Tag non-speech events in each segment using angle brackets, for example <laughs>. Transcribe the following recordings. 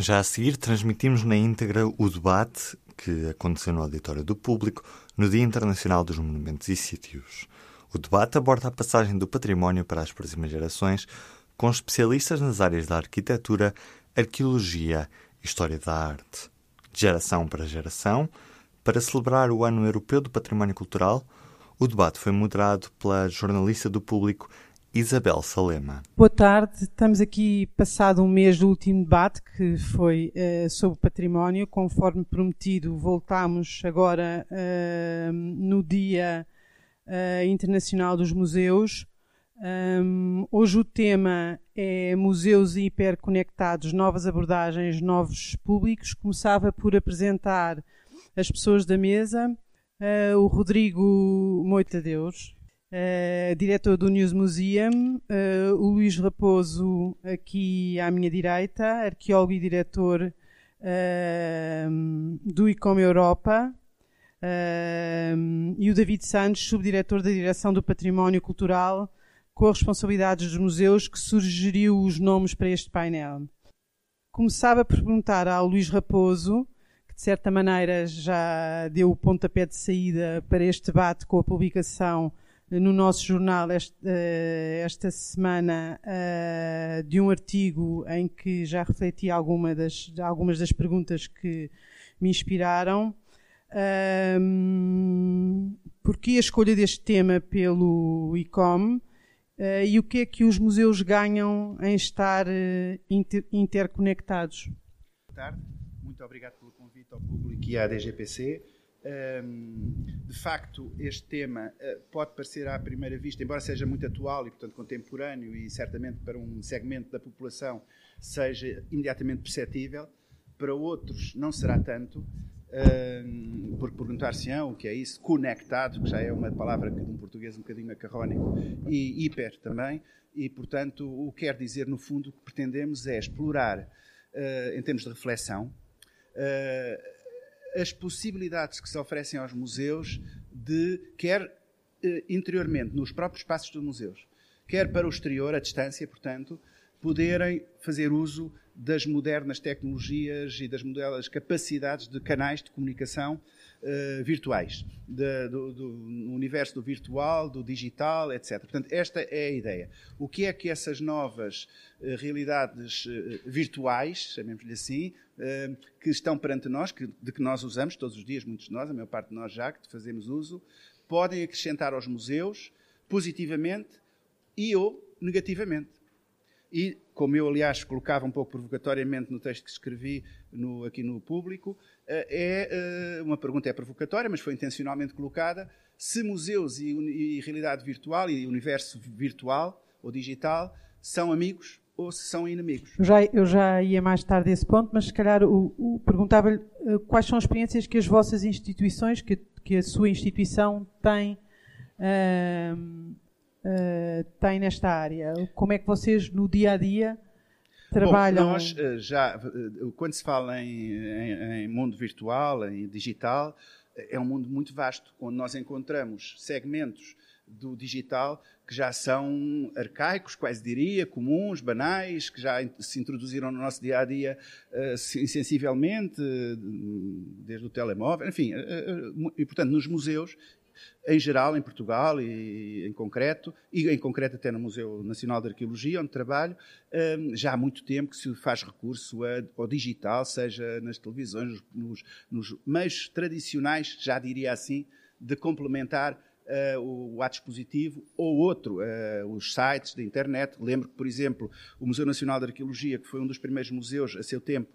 Já a seguir, transmitimos na íntegra o debate que aconteceu no Auditório do Público no Dia Internacional dos Monumentos e Sítios. O debate aborda a passagem do património para as próximas gerações, com especialistas nas áreas da arquitetura, arqueologia e história da arte. De geração para geração, para celebrar o Ano Europeu do Património Cultural, o debate foi moderado pela jornalista do Público Isabel Salema. Boa tarde, estamos aqui passado um mês do último debate que foi uh, sobre património. Conforme prometido, voltamos agora uh, no Dia uh, Internacional dos Museus. Um, hoje o tema é Museus Hiperconectados, Novas Abordagens, Novos Públicos. Começava por apresentar as pessoas da mesa. o Rodrigo Moita Deus, Uh, diretor do News Museum, uh, o Luís Raposo aqui à minha direita, arqueólogo e diretor uh, do ICOM Europa, e o David Santos, subdiretor da Direção do Património Cultural, com as responsabilidades dos museus, que sugeriu os nomes para este painel. Começava por perguntar ao Luís Raposo, que de certa maneira já deu o pontapé de saída para este debate com a publicação no nosso jornal esta, eh, esta semana uh, de um artigo em que já refleti alguma das, algumas das perguntas que me inspiraram. Um, porquê a escolha deste tema pelo ICOM uh, e o que é que os museus ganham em estar uh, inter, interconectados? Boa tarde, muito obrigado pelo convite ao público e à DGPC de facto, este tema eh, pode parecer à primeira vista, embora seja muito atual e, portanto, contemporâneo e certamente para um segmento da população seja imediatamente perceptível, para outros não será tanto, porque perguntar-se-ão o que é isso, conectado, que já é uma palavra de um português um bocadinho acarrónico, e hiper também, e, portanto, o que quer dizer, no fundo, o que pretendemos é explorar, eh, em termos de reflexão, eh, as possibilidades que se oferecem aos museus de, quer eh, interiormente, nos próprios espaços dos museus, quer para o exterior, à distância, portanto, poderem fazer uso das modernas tecnologias e das modernas capacidades de canais de comunicação uh, virtuais, de, do, do, universo do virtual, do digital, etc. Portanto, esta é a ideia. O que é que essas novas uh, realidades uh, virtuais, chamemos-lhe assim, que estão perante nós, que, de que nós usamos todos os dias, muitos de nós, a maior parte de nós já, que fazemos uso, podem acrescentar aos museus positivamente e ou negativamente. E, como eu, aliás, colocava um pouco provocatoriamente no texto que escrevi no, aqui no público, eh, é eh, uma pergunta é provocatória, mas foi intencionalmente colocada. Se museus e, e realidade virtual e universo virtual ou digital são amigos ou se são inimigos. Já, eu já ia mais tarde a esse ponto, mas se calhar perguntava-lhe uh, quais são as experiências que as vossas instituições, que, que a sua instituição tem, uh, uh, tem nesta área. Como é que vocês, no dia a dia, trabalham? Bom, nós já, quando se fala em, em, em mundo virtual, em digital, é um mundo muito vasto, onde nós encontramos segmentos do digital que já são arcaicos, quase diria, comuns, banais, que já se introduziram no nosso dia a dia uh, sensivelmente, desde o telemóvel, enfim, e portanto nos museus em geral, em Portugal e em concreto, e em concreto até no Museu Nacional de Arqueologia, onde trabalho, já há muito tempo que se faz recurso ao digital, seja nas televisões, nos, nos meios tradicionais, já diria assim, de complementar uh, o, ato dispositivo ou outro, uh, os sites da internet. Lembro que, por exemplo, o Museu Nacional de Arqueologia, que foi um dos primeiros museus a seu tempo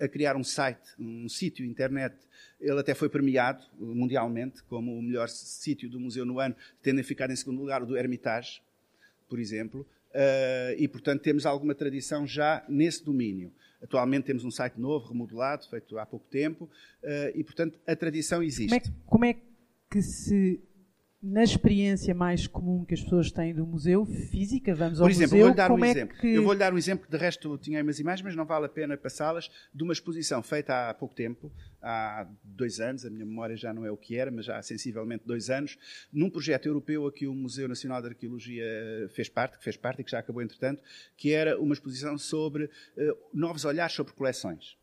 a criar um site, um sítio internet, ele até foi premiado mundialmente como o melhor sítio do museu no ano, tendo ficado em segundo lugar o do Hermitage, por exemplo. Uh, e, portanto, temos alguma tradição já nesse domínio. Atualmente temos um site novo, remodelado, feito há pouco tempo, uh, e, portanto, a tradição existe. Como é, como é que se na experiência mais comum que as pessoas têm do museu, física, vamos ao Por exemplo, museu, vou-lhe dar um como é exemplo. que... Eu vou-lhe dar um exemplo, de resto tinha umas imagens, mas não vale a pena passá-las, de uma exposição feita há pouco tempo, há dois anos, a minha memória já não é o que era, mas já há sensivelmente dois anos, num projeto europeu a que o Museu Nacional de Arqueologia fez parte, que fez parte e que já acabou entretanto, que era uma exposição sobre uh, novos olhares sobre coleções,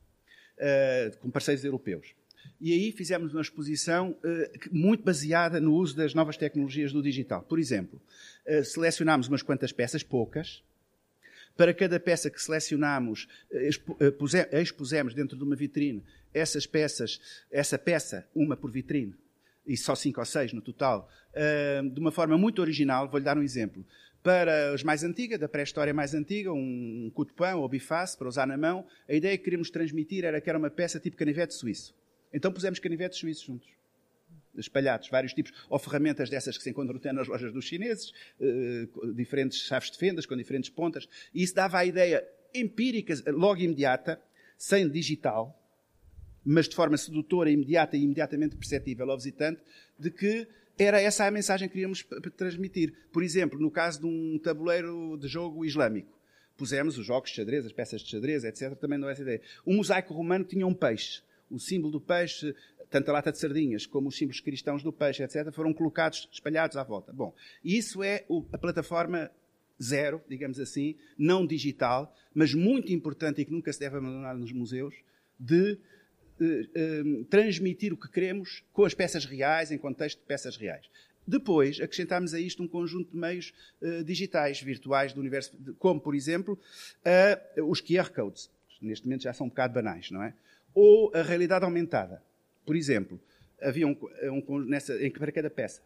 uh, com parceiros europeus. E aí fizemos uma exposição uh, muito baseada no uso das novas tecnologias do digital. Por exemplo, uh, selecionámos umas quantas peças, poucas. Para cada peça que selecionámos, uh, expusemos dentro de uma vitrine essas peças, essa peça, uma por vitrine, e só cinco ou seis no total, de uma forma muito original. Vou-lhe dar um exemplo. Para os mais antigas, da pré-história mais antiga, um cutupão ou biface para usar na mão, a ideia que queríamos transmitir era que era uma peça tipo canivete suíço. Então pusemos canivetes suíços juntos. Espalhados, vários tipos, ou ferramentas dessas que se encontram até nas lojas dos chineses, uh, diferentes chaves de fendas com diferentes pontas, e isso dava a ideia empírica, logo imediata, sem digital, mas de forma sedutora, imediata e imediatamente perceptível ao visitante, de que era essa a mensagem que queríamos transmitir. Por exemplo, no caso de um tabuleiro de jogo islâmico, pusemos os jogos de xadrez, as peças de xadrez, etc. Também não é essa ideia. O mosaico romano tinha um peixe o símbolo do peixe, tanto a lata de sardinhas como os símbolos cristãos do peixe, etc., foram colocados, espalhados à volta. Bom, isso é a plataforma zero, digamos assim, não digital, mas muito importante e que nunca se deve abandonar nos museus, de eh, eh, transmitir o que queremos com as peças reais, em contexto de peças reais. Depois, acrescentámos a isto um conjunto de meios uh, digitais, virtuais do universo, como, por exemplo, os QR codes. Neste momento já são um bocado banais, não é? Ou a realidade aumentada. Por exemplo, havia um, um, nessa, em para cada peça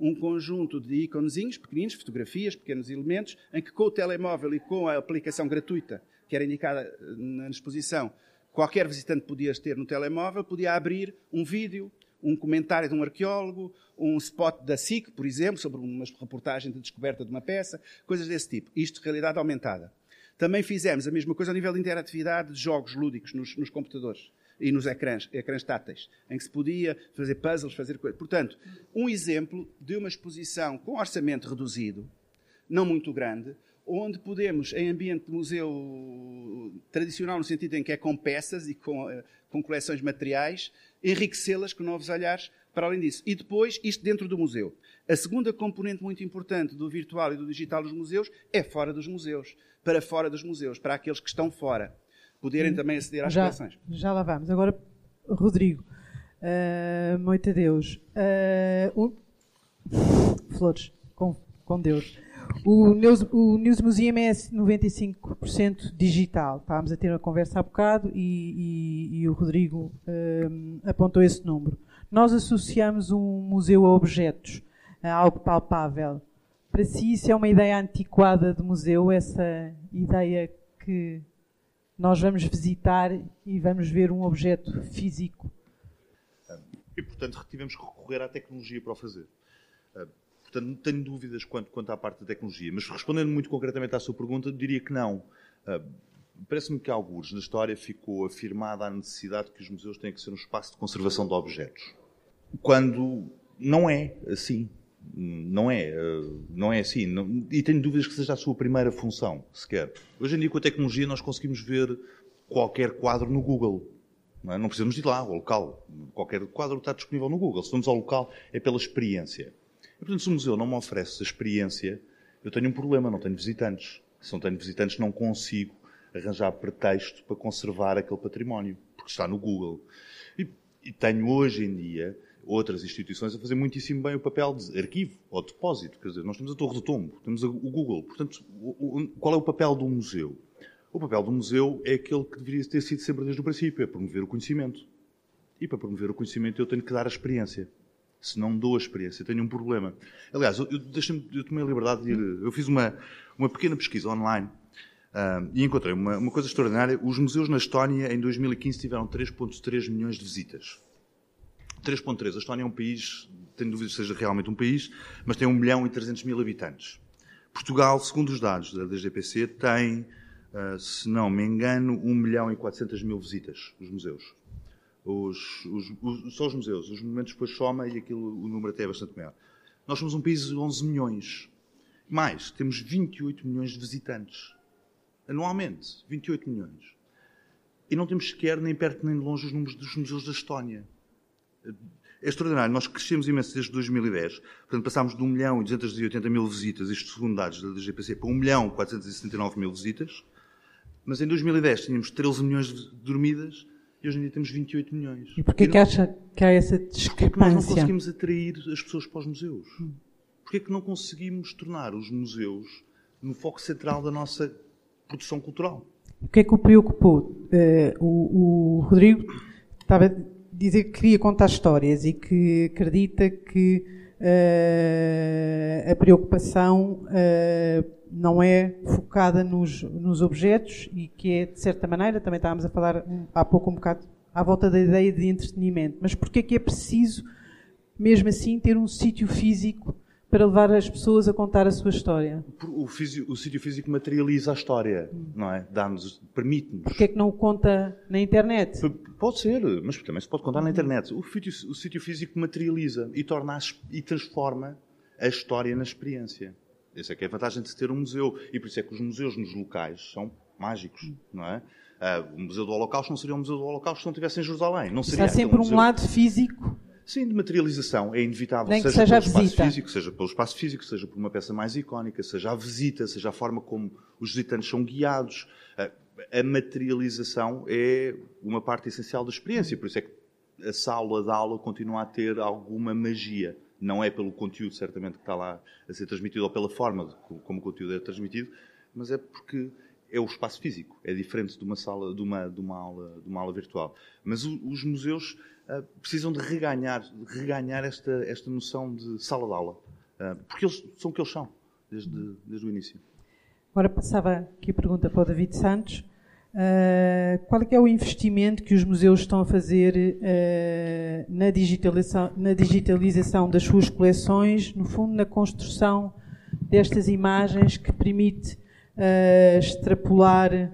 um conjunto de iconezinhos pequeninos, fotografias, pequenos elementos, em que com o telemóvel e com a aplicação gratuita que era indicada eh, na exposição, qualquer visitante podia ter no telemóvel, podia abrir um vídeo, um comentário de um arqueólogo, um spot da SIC, por exemplo, sobre uma reportagem de descoberta de uma peça, coisas desse tipo. Isto, realidade aumentada. Também fizemos a mesma coisa a nível de interatividade de jogos lúdicos nos, nos computadores e nos ecrãs, ecrãs táteis, em que se podia fazer puzzles, fazer coisas. Portanto, um exemplo de uma exposição com orçamento reduzido, não muito grande, onde podemos, em ambiente de museu tradicional, no sentido em que é com peças e com, eh, com coleções materiais, enriquecê-las com novos olhares para além disso. E depois, isto dentro do museu. A segunda componente muito importante do virtual e do digital dos museus é fora dos museus para fora dos museus, para aqueles que estão fora, poderem hum, também aceder às já, coleções. Já lá vamos. Agora, Rodrigo, uh, muito a Deus. Uh, Flores, com, com Deus. O News, o News Museum é 95% digital. Estávamos a ter uma conversa há bocado e, e, e o Rodrigo uh, apontou esse número. Nós associamos um museu a objetos, a algo palpável. Para si, isso é uma ideia antiquada de museu, essa ideia que nós vamos visitar e vamos ver um objeto físico. E, portanto, tivemos que recorrer à tecnologia para o fazer. Ah, portanto, não tenho dúvidas quanto, quanto à parte da tecnologia. Mas, respondendo muito concretamente à sua pergunta, diria que não. Parece-me que, alguns na história, ficou afirmada a necessidade de que os museus têm que ser um espaço de conservação de objetos. Quando não é assim. Não é, eh, não é assim. E tenho dúvidas que seja a sua primeira função, sequer. Hoje em dia, com a tecnologia, nós conseguimos ver qualquer quadro no Google. Não, é? não precisamos ir lá, ao local. Qualquer quadro está disponível no Google. Se vamos ao local, é pela experiência. E, portanto, se o museu não me oferece a experiência, eu tenho um problema, não tenho visitantes. Se não tenho visitantes, não consigo arranjar pretexto para conservar aquele património, porque está no Google. E, e tenho hoje em dia outras instituições a fazer muitíssimo bem o papel de arquivo ou depósito. Quer dizer, nós temos a Torre do Tombo, temos o Google. Portanto, qual é o papel do museu? O papel do museu é aquele que deveria ter sido sempre desde o princípio, é promover o conhecimento. E para promover o conhecimento eu tenho que dar a experiência. Se não dou a experiência, tenho um problema. Aliás, eu, eu, eu tomei a liberdade de ir... Eu fiz uma, uma pequena pesquisa online e encontrei uma, uma coisa extraordinária. Os museus na Estónia, em 2015, tiveram 3,3 milhões de visitas. 3.3. A Estónia é um país, tenho dúvidas que seja realmente um país, mas tem 1 milhão e 300 mil habitantes. Portugal, segundo os dados da DGPC, tem, uh, se não me engano, 1 milhão e 400 mil visitas, os museus. Os, os, os, só os museus. Os monumentos depois soma e aquilo, o número até é bastante maior. Nós somos um país de 11 milhões. Mais, temos 28 milhões de visitantes. Anualmente, 28 milhões. E não temos sequer, nem perto nem de longe, os números dos museus da Estónia. É extraordinário. Nós crescemos imenso desde 2010. Portanto, passámos de 1 milhão e 280 mil visitas, isto segundo dados da GPC, para 1 milhão e 479 mil visitas. Mas em 2010 tínhamos 13 milhões de dormidas e hoje em dia temos 28 milhões. E porquê e que acha que há essa discrepância? Porquê que nós não conseguimos atrair as pessoas para os museus? Porquê que não conseguimos tornar os museus no foco central da nossa produção cultural? O que é que o preocupou? Uh, o, o, Rodrigo estava a dizer que queria contar histórias e que acredita que uh, a preocupação uh, não é focada nos, nos objetos e que é, de certa maneira, também estávamos a falar há pouco um bocado à volta da ideia de entretenimento, mas porquê é que é preciso, mesmo assim, ter um sítio físico para levar as pessoas a contar a sua história? O, o sítio físico materializa a história, não é? Dá-nos, permite-nos. Porquê é que não o conta na internet? Pode ser, mas também se pode contar na internet. O sítio, o sítio físico materializa e torna e transforma a história na experiência. Essa é que é a vantagem de ter um museu. E por isso é que os museus nos locais são mágicos, não é? Uh, o Museu do Holocausto não seria um Museu do Holocausto se não estivesse em Jerusalém. Não seria Há sempre um, lado físico. Sim, de materialização. É inevitável. Nem seja, seja pelo espaço visita. físico, seja pelo espaço físico, seja por uma peça mais icónica, seja a visita, seja a forma como os visitantes são guiados. A materialização é uma parte essencial da experiência. Por isso é que a sala de aula continua a ter alguma magia não é pelo conteúdo, certamente, que está lá a ser transmitido ou pela forma como o conteúdo é transmitido, mas é porque é o espaço físico. É diferente de uma sala, de uma, de uma, aula, de uma aula virtual. Mas o, os museus precisam de reganhar, de reganhar esta, esta noção de sala de aula. Uh, porque eles são o que eles são, desde, desde o início. Agora passava aqui a pergunta para o David Santos. Uh, qual é, é, o investimento que os museus estão a fazer uh, na, digitalização, na, digitalização, das suas coleções, no fundo, na construção destas imagens que permite uh, extrapolar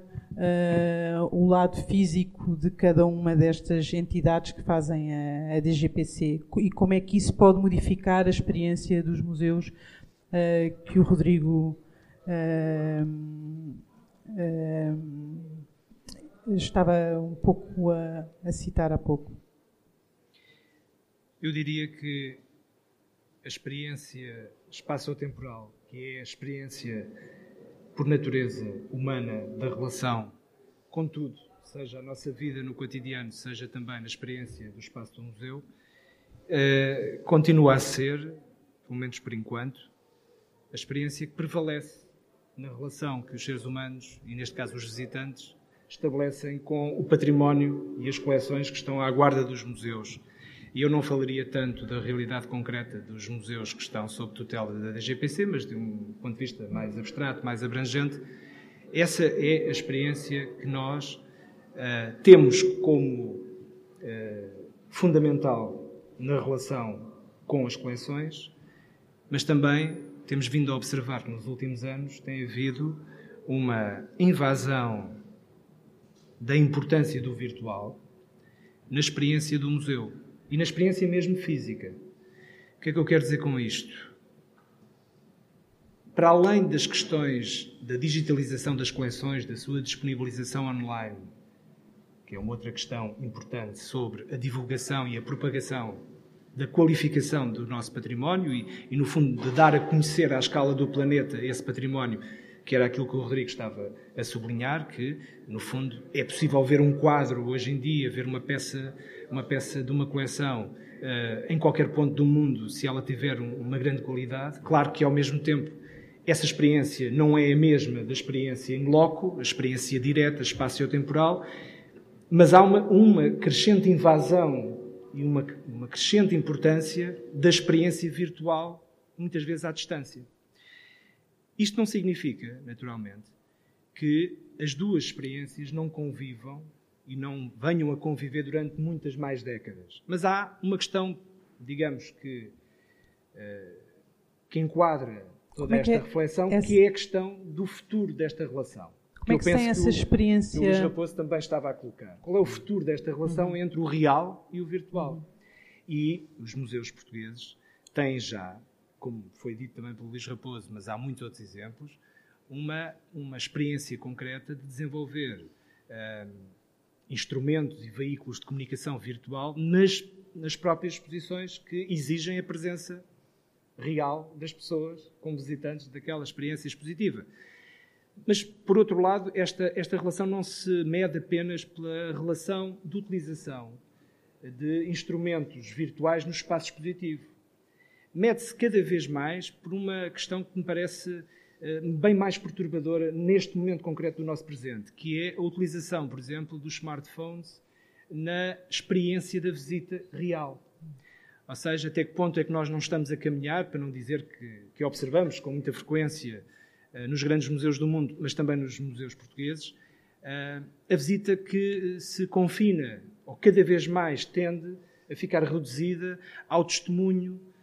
o lado físico de cada uma destas entidades que fazem a, a, DGPC e como é que isso pode modificar a experiência dos museus que o Rodrigo estava um pouco a, a citar há pouco? Eu diria que a experiência espaço-temporal, que é a experiência por natureza humana da relação com tudo, seja a nossa vida no cotidiano, seja também na experiência do espaço do museu, eh, continua a ser, pelo menos por enquanto, a experiência que prevalece na relação que os seres humanos, e neste caso os visitantes, estabelecem com o património e as coleções que estão à guarda dos museus. E eu não falaria tanto da realidade concreta dos museus que estão sob tutela da DGPC, mas de um ponto de vista mais abstrato, mais abrangente. Essa é a experiência que nós uh, temos como uh, fundamental na relação com as coleções, mas também temos vindo a observar que nos últimos anos tem havido uma invasão da importância do virtual na experiência do museu e na experiência mesmo física. O que é que eu quero dizer com isto? Para além das questões da digitalização das coleções, da sua disponibilização online, que é uma outra questão importante sobre a divulgação e a propagação da qualificação do nosso património e, e, no fundo, de dar a conhecer à escala do planeta esse património que era aquilo que o Rodrigo estava a sublinhar, que, no fundo, é possível ver um quadro hoje em dia, ver uma peça, uma peça de uma coleção uh, em qualquer ponto do mundo, se ela tiver um, uma grande qualidade. Claro que, ao mesmo tempo, essa experiência não é a mesma da experiência em loco, a experiência direta, espaço-temporal, mas há uma, uma crescente invasão e uma, uma crescente importância da experiência virtual, muitas vezes à distância. Isto não significa, naturalmente, que as duas experiências não convivam e não venham a conviver durante muitas mais décadas. Mas há uma questão, digamos que, uh, que enquadra toda é esta é reflexão, essa... que é a questão do futuro desta relação. Como é que tem essa experiência? Que o Luís Raposo também estava a colocar. Qual é o futuro desta relação uhum. entre o real e o virtual? Uhum. E os museus portugueses têm já como foi dito também pelo Luís Raposo, mas há muitos outros exemplos, uma, uma experiência concreta de desenvolver uh, instrumentos e veículos de comunicação virtual nas, nas próprias exposições que exigem a presença real das pessoas como visitantes daquela experiência expositiva. Mas, por outro lado, esta, esta relação não se mede apenas pela relação de utilização de instrumentos virtuais no espaço expositivo. Mede-se cada vez mais por uma questão que me parece eh, bem mais perturbadora neste momento concreto do nosso presente, que é a utilização, por exemplo, dos smartphones na experiência da visita real. Ou seja, até que ponto é que nós não estamos a caminhar, para não dizer que, que observamos com muita frequência uh, nos grandes museus do mundo, mas também nos museus portugueses, uh, a visita que se confina, ou cada vez mais tende a ficar reduzida ao testemunho eh,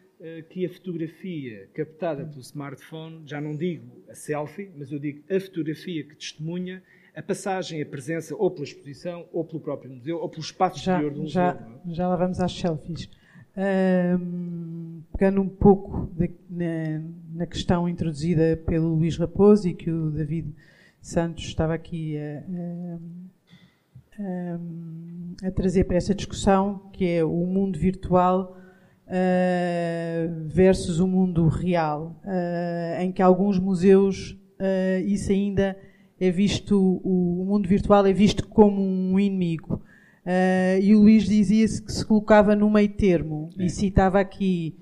que a fotografia captada pelo smartphone, já não digo a selfie, mas eu digo a fotografia que testemunha a passagem, a presença, ou pela exposição, ou pelo próprio museu, ou pelo espaço exterior do museu. Já, é? já lá vamos às selfies. Um, pegando um pouco de, na, na, questão introduzida pelo Luís Raposo e que o David Santos estava aqui a, a, a trazer para essa discussão, que é o mundo virtual uh, versus o mundo real, uh, em que alguns museus uh, isso ainda é visto, o, o, mundo virtual é visto como um inimigo. e o Luís dizia-se que se colocava no meio termo é. e citava aqui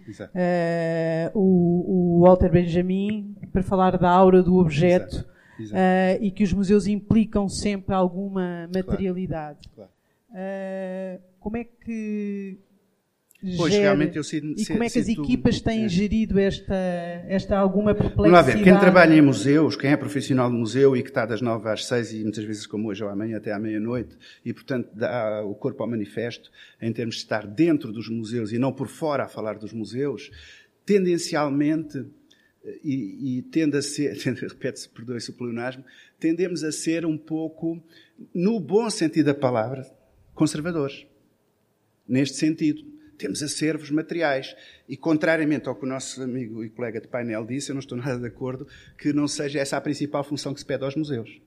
o, o, Walter Benjamin para falar da aura do objeto. Exato. Exato. E que os museus implicam sempre alguma materialidade. Claro. Claro. Como é que Pois, gere, realmente eu sinto, E como é que as equipas têm é. gerido esta, esta alguma perplexidade? Vamos lá ver, quem trabalha em museus, quem é profissional de museu e que está das nove às seis e muitas vezes como hoje ou amanhã até à meia-noite e portanto dá o corpo ao manifesto em termos de estar dentro dos museus e não por fora a falar dos museus, tendencialmente e, e tende a ser, <laughs> repete-se, perdoe-se o pleonasmo, tendemos a ser um pouco, no bom sentido da palavra, conservadores. Neste sentido temos acervos materiais. E, contrariamente ao que o nosso amigo e colega de painel disse, eu não estou nada de acordo que não seja essa a principal função que se pede aos museus.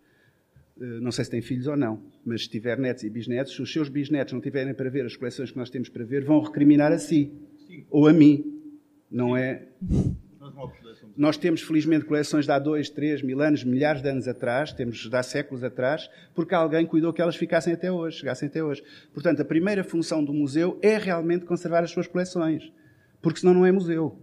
Eh, não sei se tem filhos ou não, mas se tiver netos e bisnetos, se os seus bisnetos não tiverem para ver as coleções que nós temos para ver, vão recriminar a si Sim. ou a mim. Não é? Nós temos, felizmente, coleções de há dois, três mil anos, milhares de anos atrás, temos de há séculos atrás, porque alguém cuidou que elas ficassem até hoje, chegassem até hoje. Portanto, a primeira função do museu é realmente conservar as suas coleções, porque senão não é museu.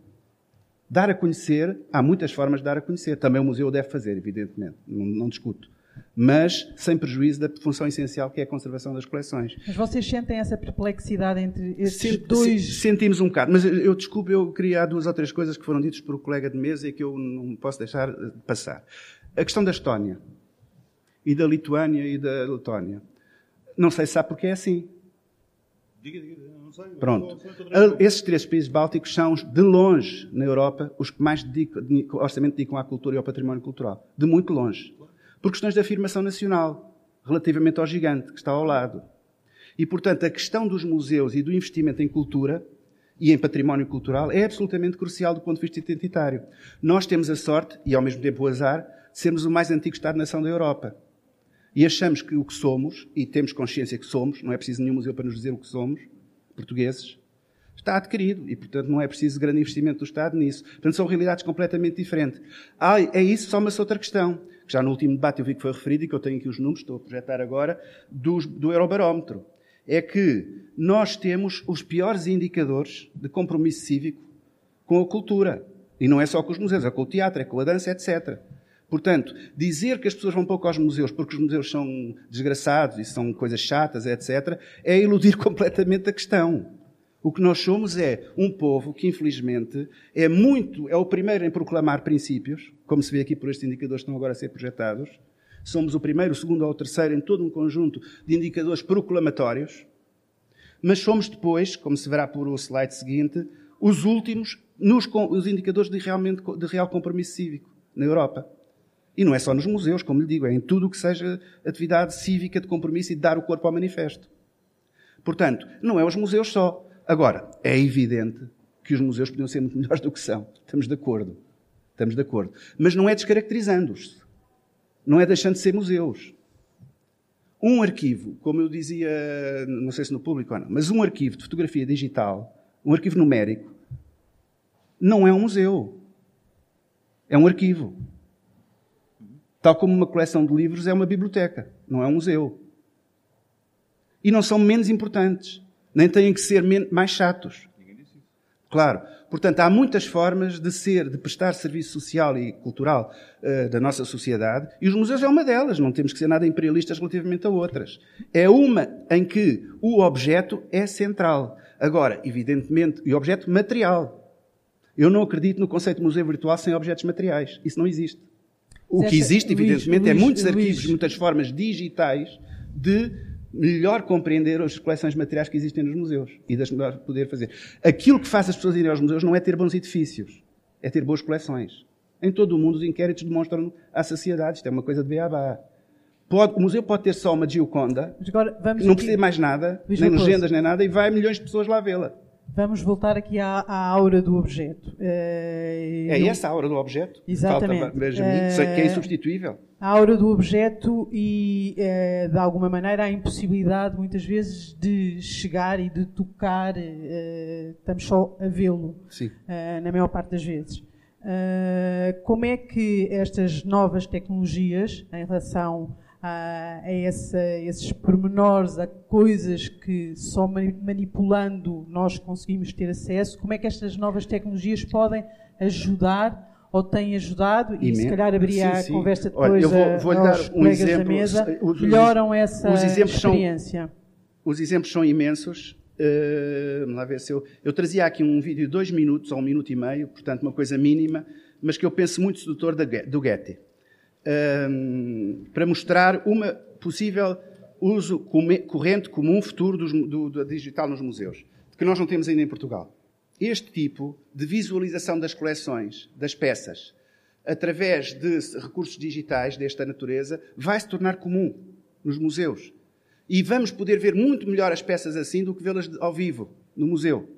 Dar a conhecer, há muitas formas de dar a conhecer. Também o museu deve fazer, evidentemente, não, não discuto mas sem prejuízo da função essencial que é a conservação das coleções. Mas vocês sentem essa perplexidade entre esses Sent, dois... Sentimos um bocado, mas eu desculpe, eu queria duas ou três coisas que foram ditas por o um colega de mesa e que eu não posso deixar passar. A questão da Estónia, e da Lituânia e da Letónia. Não sei se sabe porque é assim. Diga, diga, não sei. Pronto. Esses três países bálticos são, de longe, na Europa, os que mais dedicam, orçamento dedicam à cultura e ao património cultural. De muito longe por questões de afirmação nacional, relativamente ao gigante que está ao lado. E, portanto, a questão dos museus e do investimento em cultura e em património cultural é absolutamente crucial do ponto de vista identitário. Nós temos a sorte, e ao mesmo tempo o azar, de sermos o mais antigo Estado-nação da Europa. E achamos que o que somos, e temos consciência que somos, não é preciso nenhum museu para nos dizer o que somos, portugueses, está adquirido e, portanto, não é preciso grande investimento do Estado nisso. Portanto, são realidades completamente diferentes. Ah, é isso, soma-se outra questão que já no último debate eu vi que foi referido e que eu tenho aqui os números, estou a projetar agora, do, do Eurobarómetro. É que nós temos os piores indicadores de compromisso cívico com a cultura. E não é só com os museus, é com o teatro, é com a dança, etc. Portanto, dizer que as pessoas vão pouco aos museus porque os museus são desgraçados e são coisas chatas, etc., é iludir <laughs> completamente a questão. O que nós somos é um povo que, infelizmente, é muito, é o primeiro em proclamar princípios, como se vê aqui por estes indicadores que estão agora a ser projetados. Somos o primeiro, o segundo ou o terceiro em todo um conjunto de indicadores proclamatórios. Mas somos depois, como se verá por o slide seguinte, os últimos nos os indicadores de, realmente, de real compromisso cívico na Europa. E não é só nos museus, como lhe digo, é em tudo o que seja atividade cívica de compromisso e de dar o corpo ao manifesto. Portanto, não é os museus só. Agora, é evidente que os museus podiam ser muito <laughs> melhores do que são. Estamos de acordo. Estamos de acordo. Mas não é descaracterizando-os. Não é deixando de ser museus. Um arquivo, como eu dizia, não sei se no público ou não, mas um arquivo de fotografia digital, um arquivo numérico, não é um museu. É um arquivo. Tal como uma coleção de livros é uma biblioteca, não é um museu. E não são menos importantes, nem têm que ser mais chatos. Claro. Portanto, há muitas formas de ser, de prestar serviço social e cultural uh, da nossa sociedade, e os museus é uma delas. Não temos que ser nada imperialistas relativamente a outras. É uma em que o objeto é central. Agora, evidentemente, e objeto material. Eu não acredito no conceito de museu virtual sem objetos materiais. Isso não existe. O que existe, evidentemente, é muitos arquivos, muitas formas digitais de melhor compreender as coleções materiais que existem nos museus e das melhor poder fazer. Aquilo que faz as pessoas irem aos museus não é ter bons edifícios, é ter boas coleções. Em todo o mundo os inquéritos demonstram a saciedade. Isto é uma coisa de beabá. Pode, o museu pode ter só uma Gioconda, não precisa mais nada, nem legendas, nem nada, e vai milhões de pessoas lá vê-la. Vamos voltar aqui à, à aura do objeto. É, é essa a aura do objeto? Exatamente. Falta, uh, que é insubstituível. A aura do objeto e, uh, de alguma maneira, a impossibilidade, muitas vezes, de chegar e de tocar, estamos só a vê-lo, na maior parte das vezes. como é que estas novas tecnologias, em relação a, a, essa, a esses pormenores, a coisas que só manipulando nós conseguimos ter acesso, como é que estas novas tecnologias podem ajudar ou têm ajudado? E, se calhar abrir a conversa depois Olha, eu vou, vou aos dar um exemplo, da mesa, os, melhoram essa os experiência. São, os exemplos são imensos. Uh, vamos lá ver se eu... Eu trazia aqui um vídeo de dois minutos ou um minuto e meio, portanto uma coisa mínima, mas que eu penso muito sedutor do Getty um, para mostrar uma possível uso corrente comum futuro do, do digital nos museus, que nós não temos ainda em Portugal. Este tipo de visualização das coleções, das peças, através de recursos digitais desta natureza, vai se tornar comum nos museus. E vamos poder ver muito melhor as peças assim do que vê-las ao vivo, no museu.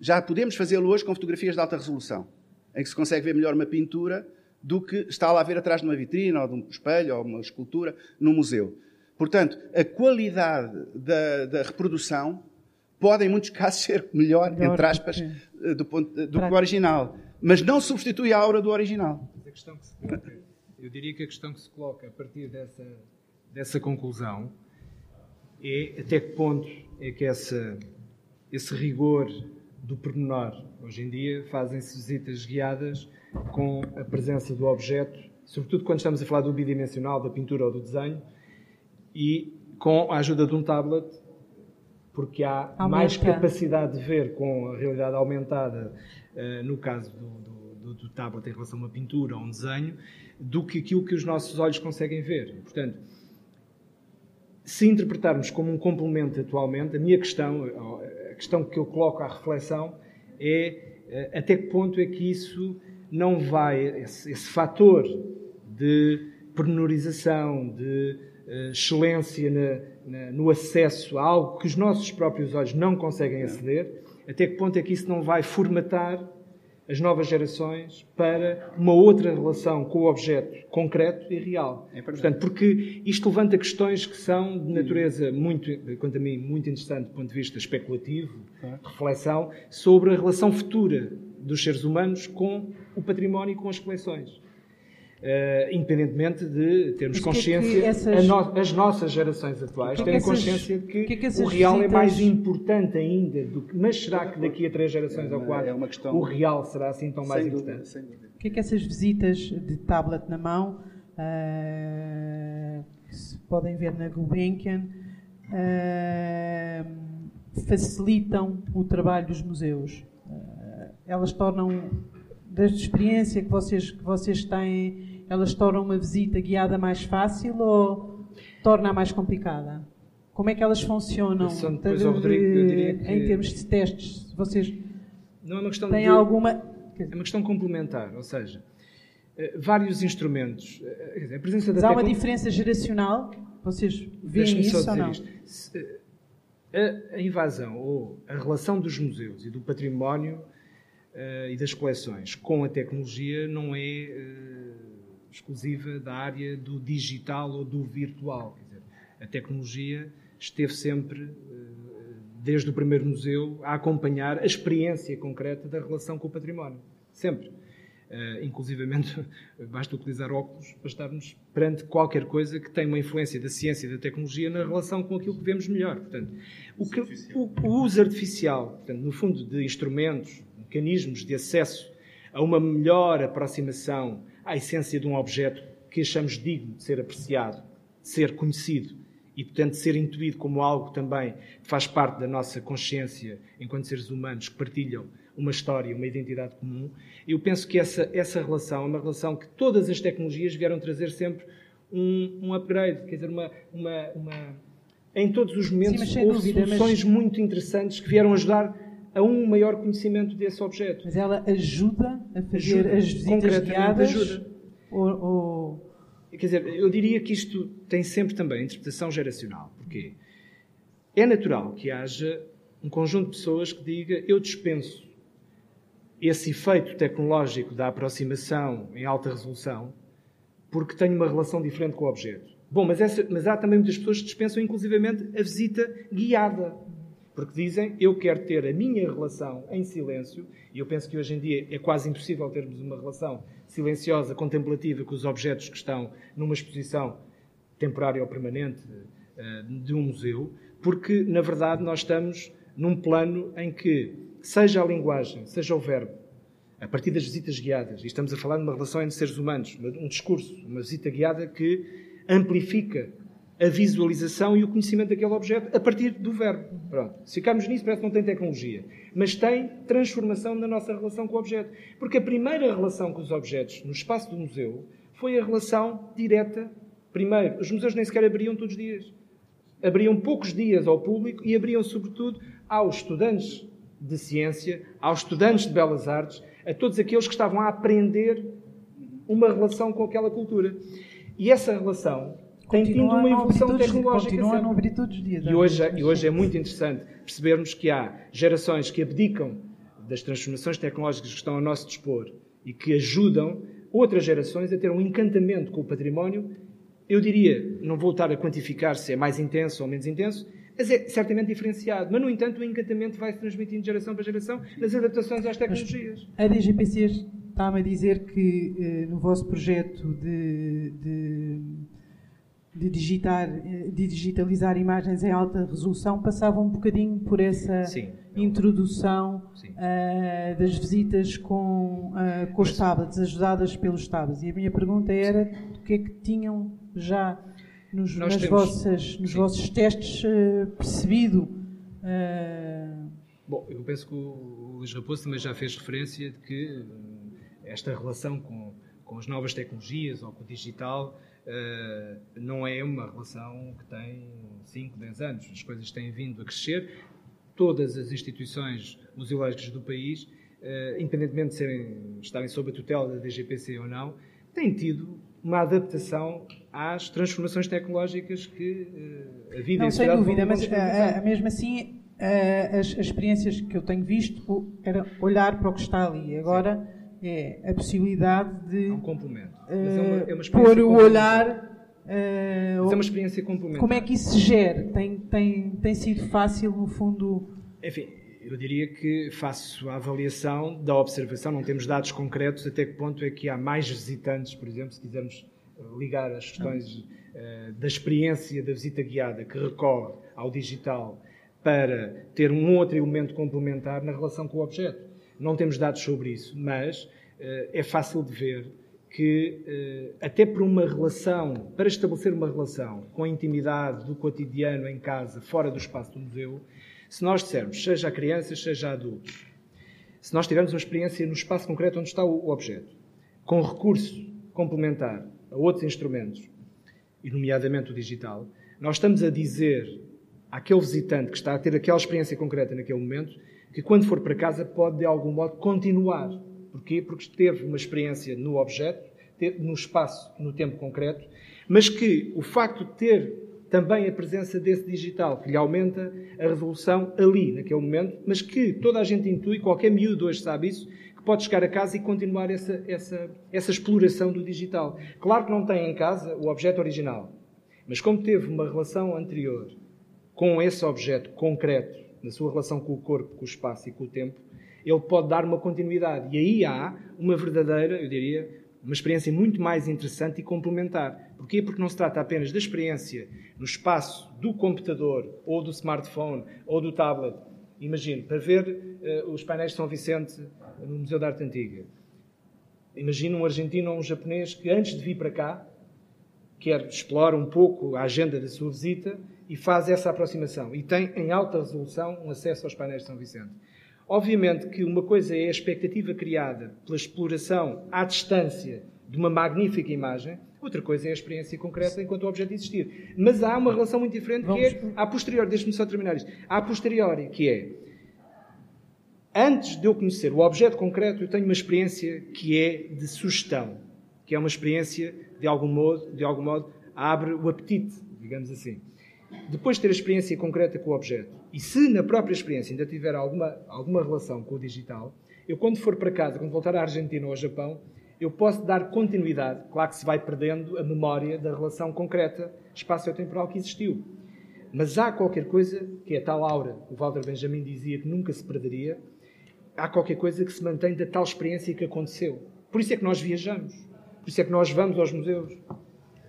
Já podemos fazê-lo hoje com fotografias de alta resolução, em que se consegue ver melhor uma pintura do que está lá a ver atrás de uma vitrine, ou de um espelho, ou uma escultura, no museu. Portanto, a qualidade da, da reprodução pode, em muitos <laughs> casos, ser melhor, melhor entre aspas, eh, do, ponto, do que o original. Mas não substitui a aura do original. Coloca, eu diria que a questão que se coloca a partir dessa, dessa conclusão é até que ponto é que essa, esse rigor do pormenor. Hoje em dia fazem-se visitas guiadas com a presença do objeto, sobretudo quando estamos a falar do bidimensional, da pintura ou do desenho, e com a ajuda de um tablet, porque há Aumenta. mais capacidade de ver com a realidade aumentada, uh, no caso do, do, do, tablet em relação a uma pintura ou um desenho, do que aquilo que os nossos olhos conseguem ver. Portanto, se interpretarmos como um complemento atualmente, a minha questão, a questão que eu coloco à reflexão é eh, até que ponto é que isso não vai, esse, esse fator de pormenorização, de uh, excelência na, na, no acesso a algo que os nossos próprios olhos não conseguem aceder, até que ponto é que isso não vai formatar as novas gerações para uma outra relação com o objeto concreto e real. É Portanto, porque isto levanta questões que são de natureza muito, quanto a mim, muito interessante do ponto de vista especulativo, reflexão sobre a relação futura dos seres humanos com o património e com as coleções. Uh, independentemente de termos Mas consciência, que é que essas... no, as nossas gerações atuais que terem essas... consciência de que, que o real visitas... é mais importante ainda do que. Mas será que daqui a três gerações é uma, ou quatro é questão... o real será assim tão mais dúvida, importante? O que é que essas visitas de tablet na mão, uh, que se podem ver na Gulbenkian, uh, facilitam o trabalho dos museus? Elas tornam, da experiência que vocês, que vocês têm, elas tornam uma visita guiada mais fácil ou torna mais complicada? Como é que elas funcionam depois, de, Rodrigo, que... em termos de testes? Vocês não é uma questão têm de... alguma... É uma questão complementar, ou seja, eh, vários instrumentos. Eh, a presença da Mas há uma diferença geracional? Vocês veem isso ou não? Isto. a, a invasão ou a relação dos museus e do património uh, e das coleções com a tecnologia não é uh, exclusiva da área do digital ou do virtual. Dizer, a tecnologia esteve sempre, uh, desde o primeiro museu, a acompanhar a experiência concreta da relação com o património. Sempre. Uh, inclusivamente, <laughs> basta utilizar óculos para estarmos perante qualquer coisa que tem uma influência da ciência e da tecnologia na relação com aquilo que vemos melhor. Portanto, o, que, o, o uso artificial, portanto, no fundo, de instrumentos, mecanismos de acesso a uma melhor aproximação à essência de um objeto que achamos digno de ser apreciado, de ser conhecido e, portanto, de ser intuído como algo também que faz parte da nossa consciência enquanto seres humanos que partilham uma história, uma identidade comum. Eu penso que essa, essa relação é uma relação que todas as tecnologias vieram trazer sempre um, um upgrade, quer dizer, uma, uma, uma... em todos os momentos Sim, houve dúvida, soluções mas... muito interessantes que vieram ajudar a um maior conhecimento desse objeto. Mas ela ajuda a fazer ajuda, as visitas guiadas? Ajuda. Ou, ou... Quer dizer, eu diria que isto tem sempre também interpretação geracional. Porquê? É natural que haja um conjunto de pessoas que diga eu dispenso esse efeito tecnológico da aproximação em alta resolução porque tenho uma relação diferente com o objeto. Bom, mas, essa, mas há também muitas pessoas que dispensam inclusivamente a visita guiada. Porque dizem, eu quero ter a minha relação em silêncio, e eu penso que hoje em dia é quase impossível termos uma relação silenciosa, contemplativa com os objetos que estão numa exposição temporária ou permanente eh, de um museu, porque, na verdade, nós estamos num plano em que, seja a linguagem, seja o verbo, a partir das visitas guiadas, e estamos a falar de uma relação entre seres humanos, um discurso, uma visita guiada que amplifica a visualização e o conhecimento daquele objeto a partir do verbo. Pronto. Se ficarmos nisso, parece que não tem tecnologia. Mas tem transformação na nossa relação com o objeto. Porque a primeira relação com os objetos no espaço do museu foi a relação direta. Primeiro, os museus nem sequer abriam todos os dias. Abriam poucos dias ao público e abriam, sobretudo, aos estudantes de ciência, aos estudantes de belas artes, a todos aqueles que estavam a aprender uma relação com aquela cultura. E essa relação tem tido uma evolução tecnológica. Continua a abrir todos os dias. E hoje, e hoje é muito interessante percebermos que há gerações que abdicam das transformações tecnológicas que estão ao nosso dispor e que ajudam outras gerações a ter um encantamento com o património. Eu diria, não vou estar a quantificar se é mais intenso ou menos intenso, mas é certamente diferenciado. Mas, no entanto, o encantamento vai se transmitindo de geração para geração nas adaptações às tecnologias. Mas a DGPC está-me a dizer que eh, no vosso projeto de, de de, digitar, de digitalizar imagens em alta resolução passava um bocadinho por essa Sim. introdução uh, das visitas com, uh, com os tablets, ajudadas pelos tablets. E a minha pergunta era o que é que tinham já nos, nas temos, vossas, nos vossos testes uh, percebido. Bom, eu penso que o Luís Raposo também já fez referência de que esta relação com, com as novas tecnologias ou com o digital Uh, não é uma relação que tem 5, 10 anos. As coisas têm vindo a crescer. Todas as instituições museológicas do país, uh, independentemente de serem, estarem sob a tutela da DGPC ou não, têm tido uma adaptação às transformações tecnológicas que uh, a vida não, e a sem dúvida, mas mesmo assim as, as, experiências que eu tenho visto era olhar para o que está ali. Agora é a possibilidade de. É um complemento. Uh, é uma, é uma pôr o olhar. Uh, Mas é uma experiência complementar. Como é que isso se gera? Tem, tem, tem sido fácil, no fundo? Enfim, eu diria que faço a avaliação da observação, não temos dados concretos até que ponto é que há mais visitantes, por exemplo, se quisermos ligar as questões uh, da experiência da visita guiada que recorre ao digital para ter um outro elemento complementar na relação com o objeto. Não temos dados sobre isso, mas uh, é fácil de ver que, uh, até por uma relação, para estabelecer uma relação com a intimidade do cotidiano em casa, fora do espaço do museu, se nós dissermos, seja a crianças, seja a adultos, se nós tivermos uma experiência no espaço concreto onde está o objeto, com recurso complementar a outros instrumentos, e nomeadamente o digital, nós estamos a dizer àquele visitante que está a ter aquela experiência concreta naquele momento que quando for para casa pode de algum modo continuar. Porquê? Porque teve uma experiência no objeto, no espaço, no tempo concreto, mas que o facto de ter também a presença desse digital, que lhe aumenta a resolução ali, naquele momento, mas que toda a gente intui, qualquer miúdo hoje sabe isso, que pode chegar a casa e continuar essa, essa, essa exploração do digital. Claro que não tem em casa o objeto original, mas como teve uma relação anterior com esse objeto concreto, na sua relação com o corpo, com o espaço e com o tempo, ele pode dar uma continuidade. E aí há uma verdadeira, eu diria, uma experiência muito mais interessante e complementar. Porquê? Porque não se trata apenas da experiência no espaço do computador ou do smartphone ou do tablet. Imagine, para ver uh, os painéis de São Vicente no Museu da Arte Antiga. Imagine um argentino ou um japonês que antes de vir para cá quer explora um pouco a agenda da sua visita e faz essa aproximação e tem em alta resolução um acesso aos painéis de São Vicente. Obviamente que uma coisa é a expectativa criada pela exploração à distância de uma magnífica imagem, outra coisa é a experiência concreta enquanto o objeto existir. Mas há uma relação muito diferente que é a posteriori. Deixe-me só terminar isto. A posteriori, que é antes de eu conhecer o objeto concreto, eu tenho uma experiência que é de sugestão, que é uma experiência de algum modo, de algum modo abre o apetite, digamos assim. Depois de ter a experiência concreta com o objeto, e se na própria experiência ainda tiver alguma, alguma relação com o digital, eu quando for para casa, quando voltar à Argentina ou ao Japão, eu posso dar continuidade. Claro que se vai perdendo a memória da relação concreta espaço-temporal que existiu. Mas há qualquer coisa, que é a tal aura, o Walter Benjamin dizia que nunca se perderia, há qualquer coisa que se mantém da tal experiência que aconteceu. Por isso é que nós viajamos. Por isso é que nós vamos aos museus.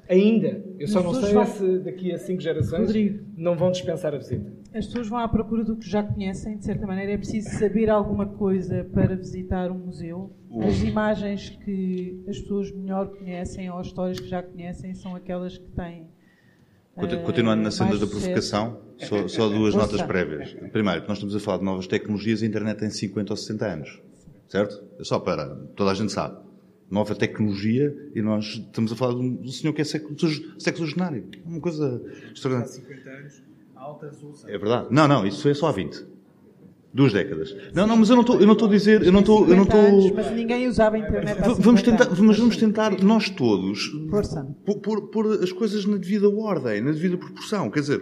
Ainda. Eu só não sei vão... se daqui a cinco gerações Rodrigo, não vão dispensar a visita. As pessoas vão à procura do que já conhecem, de certa maneira. É preciso saber alguma coisa para visitar um museu. As imagens que as pessoas melhor conhecem ou as histórias que já conhecem são aquelas que têm. Continuando na senda da provocação, só, só <laughs> duas notas prévias. Primeiro, nós estamos a falar de novas tecnologias e a internet tem 50 ou 60 anos. Certo? É só para. Toda a gente sabe nova tecnologia e nós estamos a falar de um senhor que é sexogenário. Uma coisa extraordinária. Há 50 anos, alta resolução. É verdade. Não, não, isso é só há 20. Duas décadas. Não, não, mas eu não estou, eu não estou a dizer, eu não estou, eu não estou. Mas ninguém usava a internet. Vamos tentar, mas vamos tentar nós todos pôr, pôr as coisas na devida ordem, na devida proporção. Quer dizer,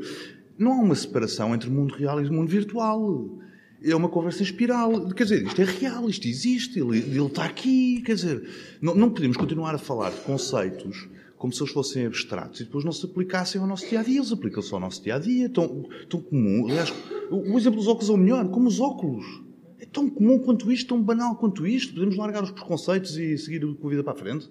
não há uma separação entre o mundo real e o mundo virtual é uma conversa espiral. Quer dizer, isto é real, isto existe, ele, ele está aqui. Quer dizer, não, não podemos continuar a falar de conceitos como se eles fossem abstratos e depois não se aplicassem ao nosso dia a dia. Eles aplicam-se ao nosso dia a dia, tão, tão comum. Aliás, o exemplo dos óculos é o melhor, como os óculos. É tão comum quanto isto, tão banal quanto isto. Podemos largar os preconceitos e seguir com a vida para a frente.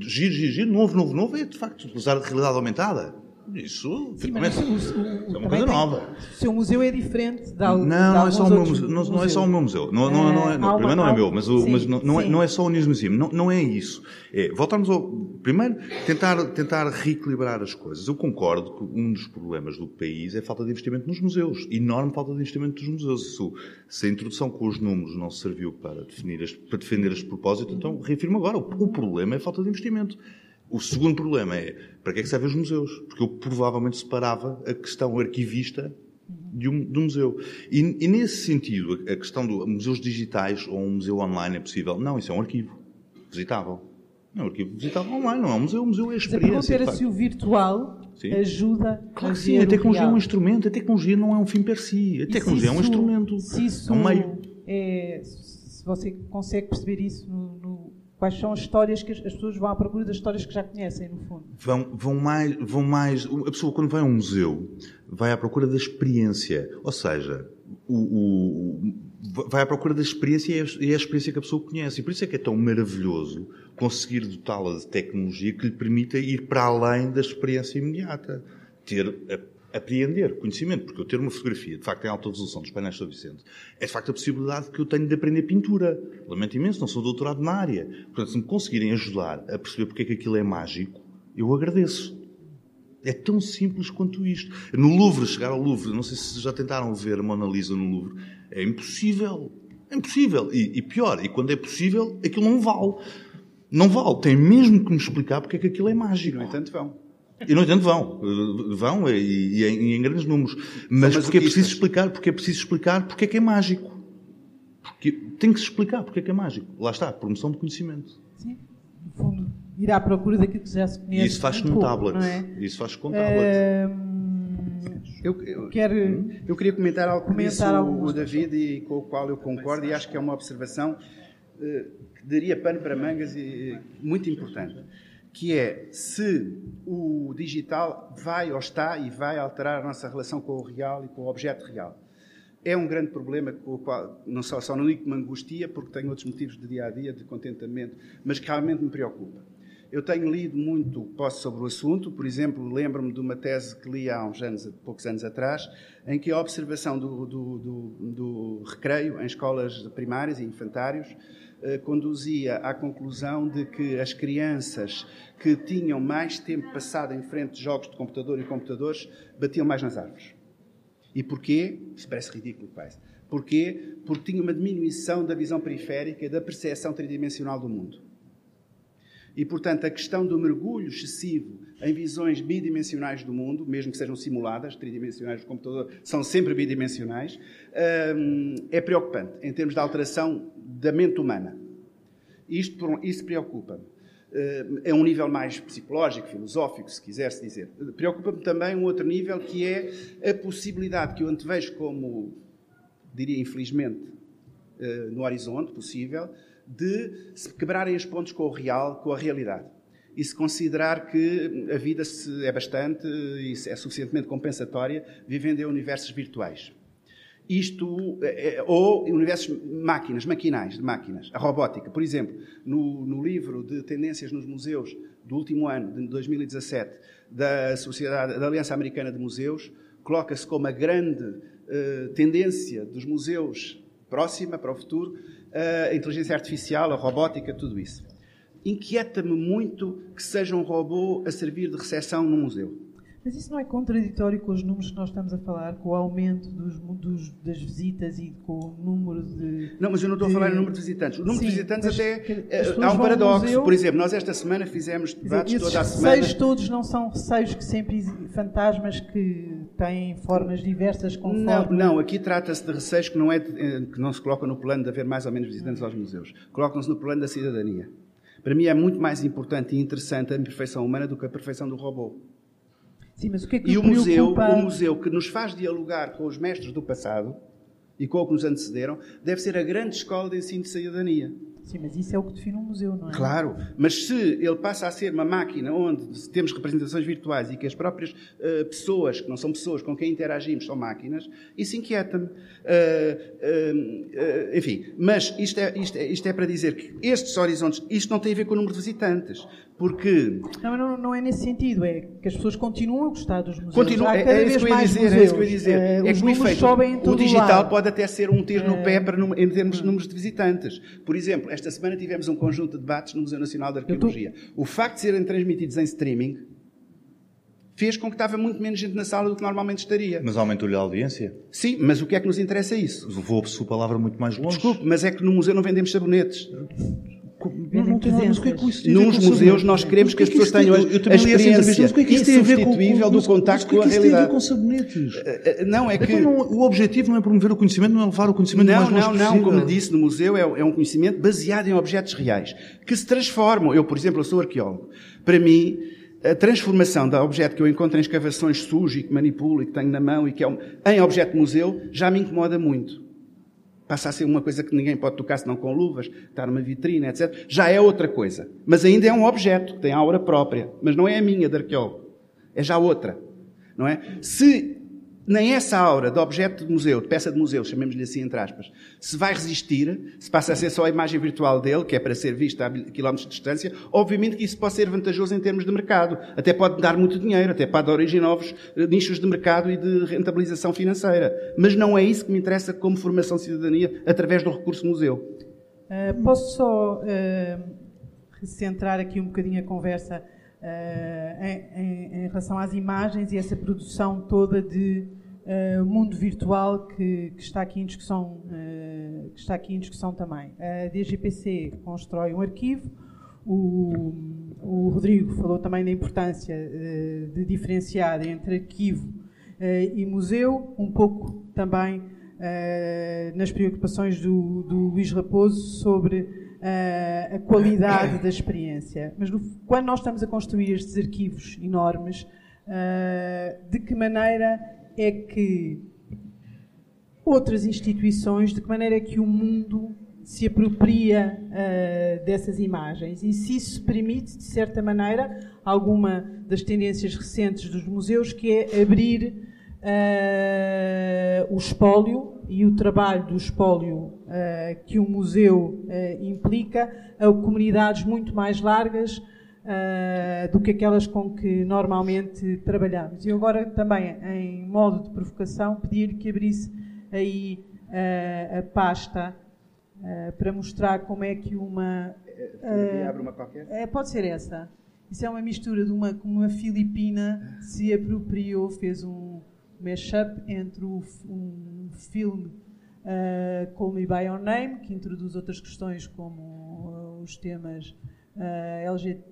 Giro, giro, giro, novo, novo, novo, é de facto usar a realidade aumentada. Isso, Sim, mas o, o, é uma coisa nova. o seu museu é diferente da Não, não é só o meu museu. Não, não, é só o meu museu. Não, não, não é, não, primeiro não é meu, mas, o, sim, mas não, não, é, não é só o News Museum. Não, não é isso. É, voltarmos ao. Primeiro, tentar, tentar reequilibrar as coisas. Eu concordo que um dos problemas do país é a falta de investimento nos museus. Enorme falta de investimento nos museus. Se, se a introdução com os números não serviu para, definir este, para defender este propósito, então reafirmo agora. O, o problema é a falta de investimento. O segundo problema é para que é que servem os museus? Porque eu provavelmente separava a questão arquivista de um, um museu. E, e, nesse sentido, a questão dos museus digitais ou um museu online é possível? Não, isso é um arquivo visitável. É um arquivo visitável online, não é um museu. O museu é experiência. Mas a pergunta era se o virtual sim. ajuda claro a sim, a tecnologia é um instrumento. A tecnologia não é um fim per si. A tecnologia é um instrumento. Se isso é um meio. É, se você consegue perceber isso no, no Quais são as histórias que as, pessoas vão à procura das histórias que já conhecem, no fundo? Vão, vão, mais, vão mais. A pessoa, quando vai a um museu, vai à procura da experiência. Ou seja, o, o, vai à procura da experiência e é a experiência que a pessoa conhece. E por isso é que é tão maravilhoso conseguir dotá-la de tecnologia que lhe permita ir para além da experiência imediata. Ter a apreender conhecimento, porque eu ter uma fotografia, de facto, em alta resolução dos painéis de São Vicente, é de facto a possibilidade que eu tenho de aprender pintura. Lamento imenso, não sou doutorado na área. Portanto, se me conseguirem ajudar a perceber porque é que aquilo é mágico, eu agradeço. É tão simples quanto isto. No Louvre, chegar ao Louvre, não sei se já tentaram ver a Mona Lisa no Louvre, é impossível. É impossível. E, e pior, e quando é possível, aquilo não vale. Não vale. Tem mesmo que me explicar porque é que aquilo é mágico. No entanto, vão. E, no entanto, vão. Vão e, e, em, em, grandes números. Mas, mas porque é preciso explicar, porque é preciso explicar porque é que é mágico. Porque tem que se explicar porque é que é mágico. Lá está, promoção de conhecimento. Sim, no fundo, ir à procura daquilo que já se conhece. Isso faz-se num tablet. É? Isso faz-se com tablet. Uh, Eu, eu, Quer, eu queria comentar algo que disse o, David e com o qual eu concordo e acho que é uma observação uh, que daria pano para mangas e muito importante, que é se o digital vai ou está e vai alterar a nossa relação com o real e com o objeto real. É um grande problema com o qual não só, só não digo que me angustia, porque tenho outros motivos de dia a dia, de contentamento, mas que realmente me preocupa. Eu tenho lido muito posso sobre o assunto, por exemplo, lembro-me de uma tese que li há uns anos, poucos anos atrás, em que a observação do, do, do, do recreio em escolas primárias e infantários conduzia à conclusão de que as crianças que tinham mais tempo passado em frente de jogos de computador e computadores batiam mais nas árvores. E porquê? Isso parece ridículo, pai. Porquê? Porque tinha uma diminuição da visão periférica da percepção tridimensional do mundo. E, portanto, a questão do mergulho excessivo em visões bidimensionais do mundo, mesmo que sejam simuladas, tridimensionais do computador são sempre bidimensionais, hum, é preocupante em termos de alteração da mente humana. Isto, isso preocupa-me. Hum, é um nível mais psicológico, filosófico, se quiser-se dizer. Preocupa-me também um outro nível que é a possibilidade que eu antevejo como, diria infelizmente, hum, no horizonte possível, de se quebrarem os pontos com o real, com a realidade. E se considerar que a vida é bastante e é suficientemente compensatória vivendo em universos virtuais. Isto, é, é, ou universos máquinas, maquinais, de máquinas. A robótica, por exemplo, no, no livro de tendências nos museus do último ano, de 2017, da Sociedade, da Aliança Americana de Museus, coloca-se como a grande uh, tendência dos museus próxima para o futuro a inteligência artificial, a robótica, tudo isso. Inquieta-me muito que seja um robô a servir de recepção num museu. Mas isso não é contraditório com os números que nós estamos a falar, com o aumento dos, dos, das visitas e com o número de. Não, mas eu não estou de... a falar em número de visitantes. O número Sim, de visitantes até. Eh, há um paradoxo. Museu... Por exemplo, nós esta semana fizemos debates dizer, toda a semana. Os receios todos não são receios que sempre. fantasmas que têm formas diversas conforme. Não, não aqui trata-se de receios que não, é, eh, que não se colocam no plano de haver mais ou menos visitantes aos museus. Colocam-se no plano da cidadania. Para mim é muito mais importante e interessante a perfeição humana do que a perfeição do robô. Sim, mas o que é que e o museu, o museu que nos faz dialogar com os mestres do passado e com o que nos antecederam, deve ser a grande escola de ensino de cidadania. Sim, mas isso é o que define um museu, não é? Claro, mas se ele passa a ser uma máquina onde temos representações virtuais e que as próprias uh, pessoas, que não são pessoas com quem interagimos, são máquinas, isso inquieta-me. Uh, uh, enfim, mas isto é, isto, é, isto é para dizer que estes horizontes, isto não tem a ver com o número de visitantes, porque... Não, não, não é nesse sentido, é que as pessoas continuam a gostar dos museus. Continua, é, é, isso que eu ia dizer, é isso que eu ia dizer. é que o efeito, o digital lado. pode até ser um tiro no pé para, em termos de números de visitantes. Por exemplo, esta semana tivemos um conjunto de debates no Museu Nacional de Arqueologia. Tô... O facto de serem transmitidos em streaming fez com que estava muito menos gente na sala do que normalmente estaria. Mas aumentou-lhe a audiência? Sim, mas o que é que nos interessa é isso? Vou a sua palavra muito mais longe. Desculpe, mas é que no museu não vendemos sabonetes. Não, não tem nada, que isso Nos museus nós queremos que, as pessoas tenham a experiência o que é que isso tem a ver com, do contacto com a realidade. Isso tem a ver com sabonetes? Eh, eh, não, é que... Então, não, o objetivo não é promover o conhecimento, não é levar o conhecimento não, mais longe Não, não, não. Como disse, no museu é, é um conhecimento baseado em objetos reais, que se transformam. Eu, por exemplo, eu sou arqueólogo. Para mim, a transformação de objeto que eu encontro em escavações sujo e que manipulo e que tenho na mão e que é um, em objeto de museu já me incomoda muito passa a ser uma coisa que ninguém pode tocar senão com luvas, estar numa vitrine, etc. Já é outra coisa. Mas ainda é um objeto, que tem aura própria. Mas não é a minha de arqueólogo. É já outra. Não é? Se nem essa aura de objeto de museu, de peça de museu, chamemos-lhe assim entre aspas, se vai resistir, se passa a ser só a imagem virtual dele, que é para ser vista a quilómetros de distância, obviamente que isso pode ser vantajoso em termos de mercado. Até pode dar muito dinheiro, até pode originar novos eh, nichos de mercado e de rentabilização financeira. Mas não é isso que me interessa como formação de cidadania através do recurso museu. Uh, posso só uh, recentrar aqui um bocadinho a conversa em, em, em relação às imagens e essa produção toda de uh, mundo virtual que, que, está aqui em discussão, uh, que está aqui em discussão também. A DGPC constrói um arquivo. O, o Rodrigo falou também da importância uh, de diferenciar entre arquivo e museu, um pouco também nas preocupações do, do Luís Raposo sobre a qualidade da experiência. Mas no, quando nós estamos a construir estes arquivos enormes, de que maneira é que outras instituições, de que maneira é que o mundo se apropria uh, dessas imagens e se isso permite, de certa maneira, alguma das tendências recentes dos museus, que é abrir uh, o espólio e o trabalho do espólio uh, que o museu implica a comunidades muito mais largas do que aquelas com que normalmente trabalhamos. E agora também, em modo de provocação, pedir que abrisse aí a pasta uh, para mostrar como é que uma. Uh, abre uma qualquer? Uh, pode ser essa. Isso é uma mistura de uma como uma filipina se apropriou, fez um mashup entre o, um filme uh, Call Me By Your Name, que introduz outras questões como os temas LGBT,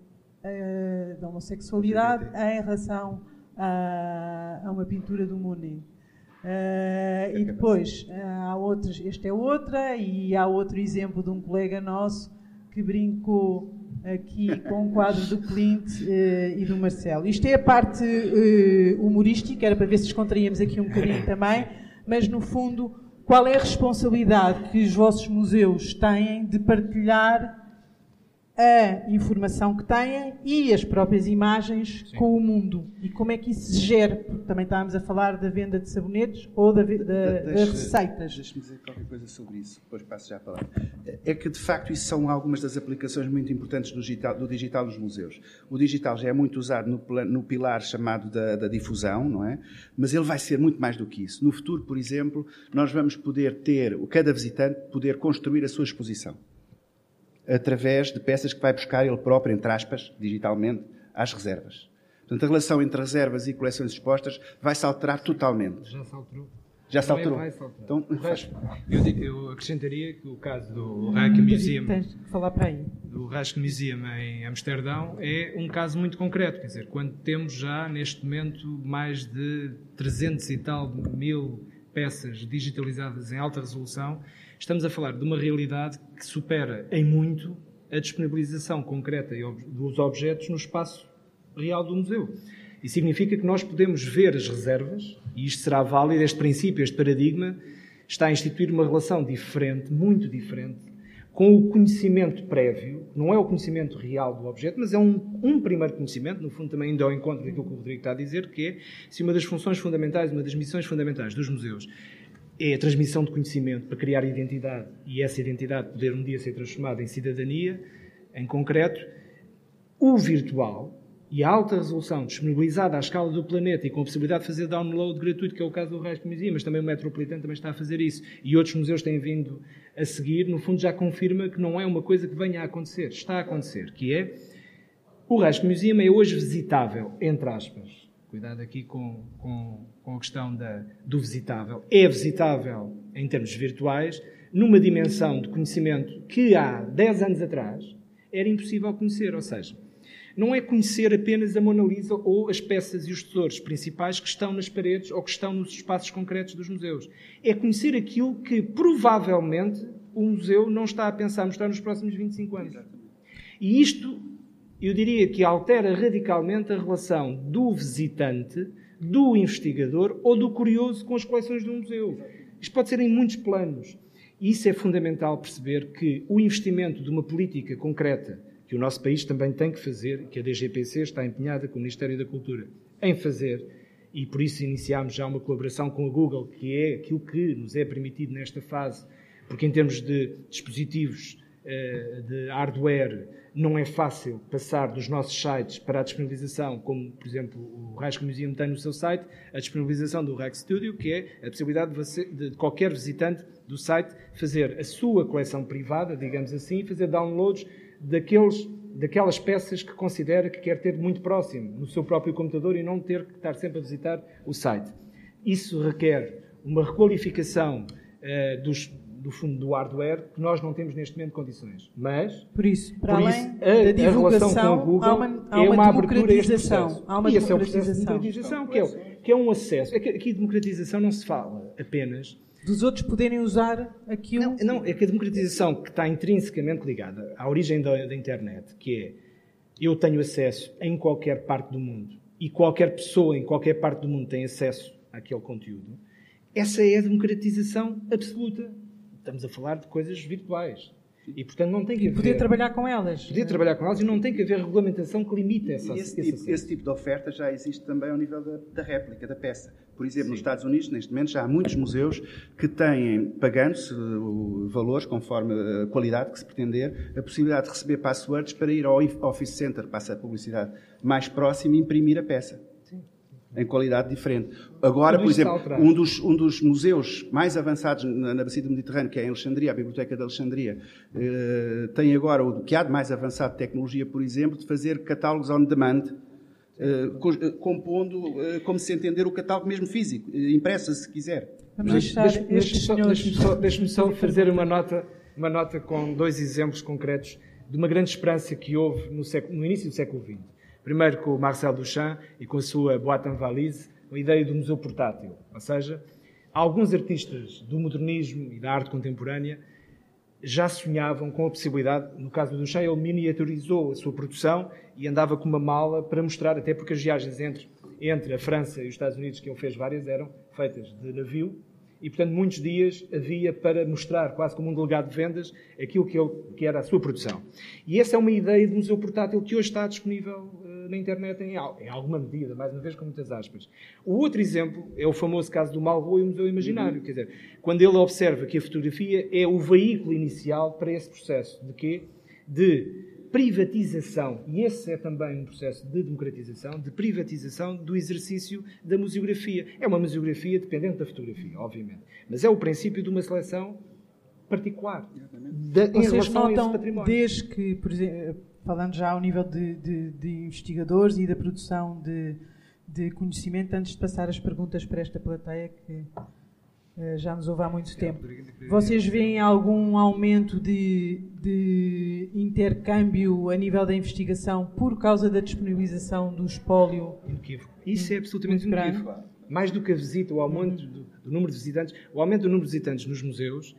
da homossexualidade, em relação a, a uma pintura do Monet. Uh, e depois uh, há outros, este é outra, e há outro exemplo de um colega nosso que brincou aqui com o quadro do Clint uh, e do Marcelo. Isto é a parte humorística, era para ver se descontraíamos aqui um bocadinho <laughs> também, mas no fundo, qual é a responsabilidade que os vossos museus têm de partilhar a informação que têm e as próprias imagens Sim. com o mundo. E como é que isso se gera? Porque também estávamos a falar da venda de sabonetes ou da, da, de, das receitas. Deixe-me dizer qualquer coisa sobre isso, depois passo já a palavra. É que, de facto, isso são algumas das aplicações muito importantes do digital, do digital nos museus. O digital já é muito usado no, no pilar chamado da, da difusão, não é? Mas ele vai ser muito mais do que isso. No futuro, por exemplo, nós vamos poder ter, cada visitante, poder construir a sua exposição através de peças que vai buscar ele próprio, entre aspas, digitalmente, às reservas. Portanto, a relação entre reservas e coleções expostas vai se alterar totalmente. Já se alterou. Já se alterou. Então, eu, eu, acrescentaria que o caso do Museum, falar para aí. do Reich Museum em Amsterdão é um caso muito concreto. Quer dizer, quando temos já neste momento mais de 300 e tal mil peças digitalizadas em alta resolução, estamos a falar de uma realidade que supera em muito a disponibilização concreta dos objetos no espaço real do museu. E significa que nós podemos ver as reservas, e isto será válido, este princípio, este paradigma, está a instituir uma relação diferente, muito diferente, com o conhecimento prévio, não é o conhecimento real do objeto, mas é um, um primeiro conhecimento, no fundo também ainda ao encontro daquilo que o Rodrigo está a dizer, que é se uma das funções fundamentais, uma das missões fundamentais dos museus é a transmissão de conhecimento para criar identidade e essa identidade poder um dia ser transformada em cidadania, em concreto, o virtual e a alta resolução disponibilizada à escala do planeta e com a possibilidade de fazer download gratuito, que é o caso do Resto Museu, mas também o Metropolitano também está a fazer isso, e outros museus têm vindo a seguir, no fundo já confirma que não é uma coisa que venha a acontecer, está a acontecer, que é o Resto Museu é hoje visitável, entre aspas, Cuidado aqui com, com, com a questão da, do visitável. É visitável em termos virtuais, numa dimensão de conhecimento que há 10 anos atrás era impossível conhecer. Ou seja, não é conhecer apenas a Mona Lisa ou as peças e os tesouros principais que estão nas paredes ou que estão nos espaços concretos dos museus. É conhecer aquilo que provavelmente o museu não está a pensar mostrar nos próximos 25 anos. E isto eu diria que altera radicalmente a relação do visitante, do investigador ou do curioso com as coleções de um museu. Isto pode ser em muitos planos. E isso é fundamental perceber que o investimento de uma política concreta que o nosso país também tem que fazer, que a DGPC está empenhada com o Ministério da Cultura em fazer, e por isso iniciámos já uma colaboração com a Google, que é aquilo que nos é permitido nesta fase, porque em termos de dispositivos, eh, de hardware, não é fácil passar dos nossos sites para a disponibilização, como, por exemplo, o Rasco Museum tem no seu site, a disponibilização do Rack Studio, que é a possibilidade de, você, de qualquer visitante do site fazer a sua coleção privada, digamos assim, fazer downloads daqueles, daquelas peças que considera que quer ter muito próximo, no seu próprio computador e não ter que estar sempre a visitar o site. Isso requer uma requalificação uh, dos, do fundo do hardware que nós não temos neste momento condições. Mas, por isso, para por além isso, a, da divulgação, Google há uma, há uma, é uma democratização. Há uma e esse é o processo de democratização, que é, que é um acesso. É aqui democratização não se fala apenas dos outros poderem usar aquilo. Não, não, é que a democratização que está intrinsecamente ligada à origem da, da internet, que é eu tenho acesso em qualquer parte do mundo e qualquer pessoa em qualquer parte do mundo tem acesso àquele conteúdo, essa é a democratização absoluta. Estamos a falar de coisas virtuais. E, portanto, não tem que haver... Poder trabalhar com elas. Poder trabalhar com elas e não tem que haver regulamentação que limite essa, esse, esse, tipo, esse tipo de oferta já existe também ao nível da, da réplica, da peça. Por exemplo, Sim. nos Estados Unidos, neste momento, já há muitos museus que têm, pagando-se valores conforme a qualidade que se pretender, a possibilidade de receber passwords para ir ao Office Center, passa a publicidade, mais próximo e imprimir a peça em qualidade diferente. Agora, por exemplo, um dos, um dos, museus mais avançados na, na Bacia do Mediterrâneo, que é em Alexandria, a Biblioteca de Alexandria, eh, tem agora o que há de mais avançado de tecnologia, por exemplo, de fazer catálogos on demand, eh, eh compondo, eh, como se entender, o catálogo mesmo físico, eh, impresso, se quiser. Vamos deixar Deixe-me só, deixe só, deixe só fazer uma nota, uma nota com dois exemplos concretos de uma grande esperança que houve no, século, no início do século XX. Primeiro com o Marcel Duchamp e com a sua boîte en valise, a ideia do museu portátil. Ou seja, alguns artistas do modernismo e da arte contemporânea já sonhavam com a possibilidade, no caso do Duchamp, ele miniaturizou a sua produção e andava com uma mala para mostrar, até porque as viagens entre, entre a França e os Estados Unidos, que ele fez várias, eram feitas de navio, e, portanto, muitos dias havia para mostrar, quase como um delegado de vendas, aquilo que, ele, que era a sua produção. E essa é uma ideia de museu portátil que hoje está disponível na internet em, em, alguma medida, mais uma vez com muitas aspas. O outro exemplo é o famoso caso do Malraux e o Museu Imaginário. Uhum. Quer dizer, quando ele observa que a fotografia é o veículo inicial para esse processo de quê? De privatização, e esse é também um processo de democratização, de privatização do exercício da museografia. É uma museografia dependente da fotografia, obviamente, mas é o princípio de uma seleção particular de, em Vocês relação notam, a esse património. Desde que, por exemplo, falando já ao nível de, de, de investigadores e da produção de, de conhecimento, antes de passar as perguntas para esta plateia que eh, já nos ouve há muito tempo. Vocês veem algum aumento de, intercâmbio a nível da investigação por causa da disponibilização do espólio? Isso é absolutamente inequívoco. Mais do que a visita, o aumento do, do, número de visitantes, o aumento do número de visitantes nos museus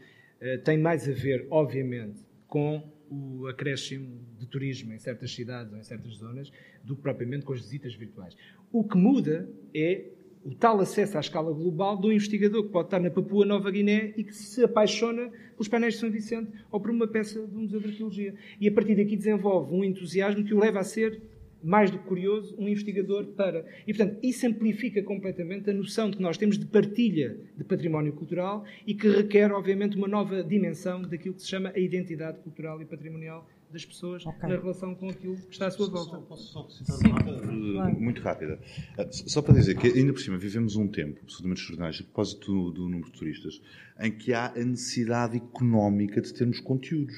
uh, tem mais a ver, obviamente, com o acréscimo de turismo em certas cidades ou em certas zonas do que propriamente com as visitas virtuais. O que muda é o tal acesso à escala global do investigador que pode estar na Papua Nova Guiné e que se apaixona pelos painéis de São Vicente ou por uma peça do Museu de Arqueologia. E a partir daqui desenvolve um entusiasmo que o leva a ser, mais do que curioso, um investigador para. E, portanto, isso amplifica completamente a noção de que nós temos de partilha de património cultural e que requer, obviamente, uma nova dimensão daquilo que se chama a identidade cultural e patrimonial das pessoas okay. na relação com aquilo que está à sua volta. Só, posso só citar uma nota claro. muito rápida? Ah, só para dizer que, ainda por cima, vivemos um tempo absolutamente extraordinário, a propósito do, do número de turistas, em que há a necessidade económica de termos conteúdos.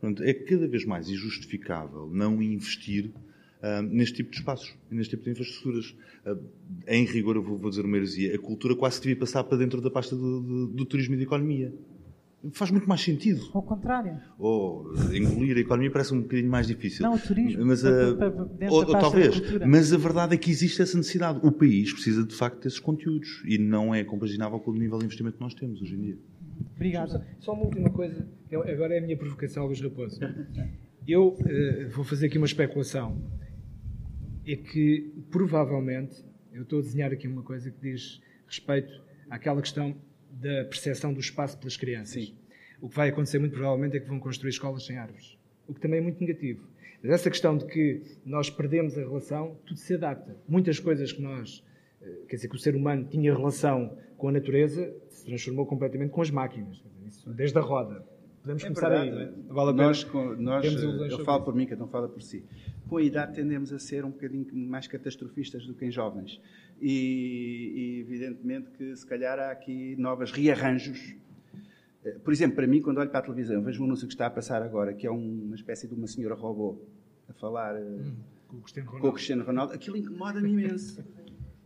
Portanto, é cada vez mais injustificável não investir uh, neste tipo de espaços, neste tipo de infraestruturas. Uh, em rigor, eu vou, vou dizer uma heresia, a cultura quase devia passar para dentro da pasta do, do, do turismo e da economia faz muito mais sentido. Ao contrário. Ou engolir a economia parece um bocadinho mais difícil. Não, o turismo. Mas, uh, ou, ou talvez. Mas a verdade é que existe essa necessidade. O país precisa de facto desses conteúdos e não é compaginável com o nível de investimento que nós temos hoje em dia. Obrigado. Só uma última coisa, agora é a minha provocação, Luís Raposo. Eu uh, vou fazer aqui uma especulação. É que provavelmente, eu estou a desenhar aqui uma coisa que diz respeito àquela questão da percepção do espaço pelas crianças. Sim. O que vai acontecer muito provavelmente é que vão construir escolas sem árvores, o que também é muito negativo. Mas essa questão de que nós perdemos a relação, tudo se adapta. Muitas coisas que nós, eh, quer dizer, que o ser humano tinha relação com a natureza, se transformou completamente com as máquinas. Desde a roda. Podemos é começar verdade. aí. É? vale nós, nós eu falo por mim, que não fala por si. Com a idade tendemos a ser um bocadinho mais catastrofistas do que em jovens e, e, evidentemente que se calhar há aqui novas rearranjos. Eh, por exemplo, para mim, quando olho para a televisão, vejo um anúncio que está a passar agora, que é uma espécie de uma senhora robô a falar eh, hum, com, o Cristiano Ronaldo. com o Cristiano Ronaldo, aquilo incomoda-me imenso. <laughs>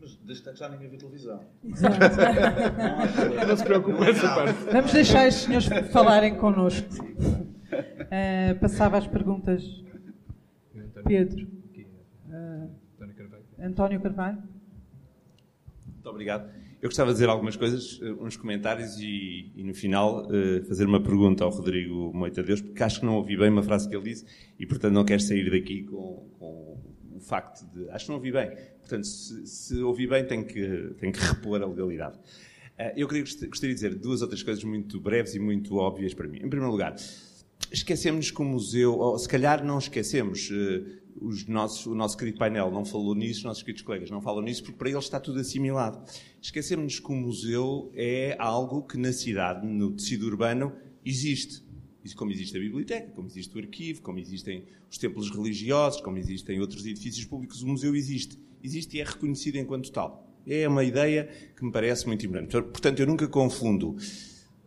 Mas desde que já ninguém vê televisão. Exato. <laughs> não se preocupe com essa parte. Vamos deixar estes senhores falarem connosco. Uh, passava as perguntas. Pedro. Uh, António Carvalho. Muito obrigado. Eu gostava de dizer algumas coisas, eh, uns comentários e, e no final uh, fazer uma pergunta ao Rodrigo Moita Deus, porque acho que não ouvi bem uma frase que ele disse e, portanto, não quero sair daqui com, com o facto de. Acho que não ouvi bem. Portanto, se, se ouvi bem, tenho que, tenho que repor a legalidade. Uh, eu queria, gostaria de dizer duas outras coisas muito breves e muito óbvias para mim. Em primeiro lugar, esquecemos que o museu, ou se calhar não esquecemos, uh, os nossos, o nosso querido painel não falou nisso, os nossos queridos colegas não falam nisso, porque para eles está tudo assimilado. Esquecemos que o museu é algo que na cidade, no tecido urbano, existe. Como existe a biblioteca, como existe o arquivo, como existem os templos religiosos, como existem outros edifícios públicos, o museu existe. Existe e é reconhecido enquanto tal. É uma ideia que me parece muito importante. Portanto, eu nunca confundo.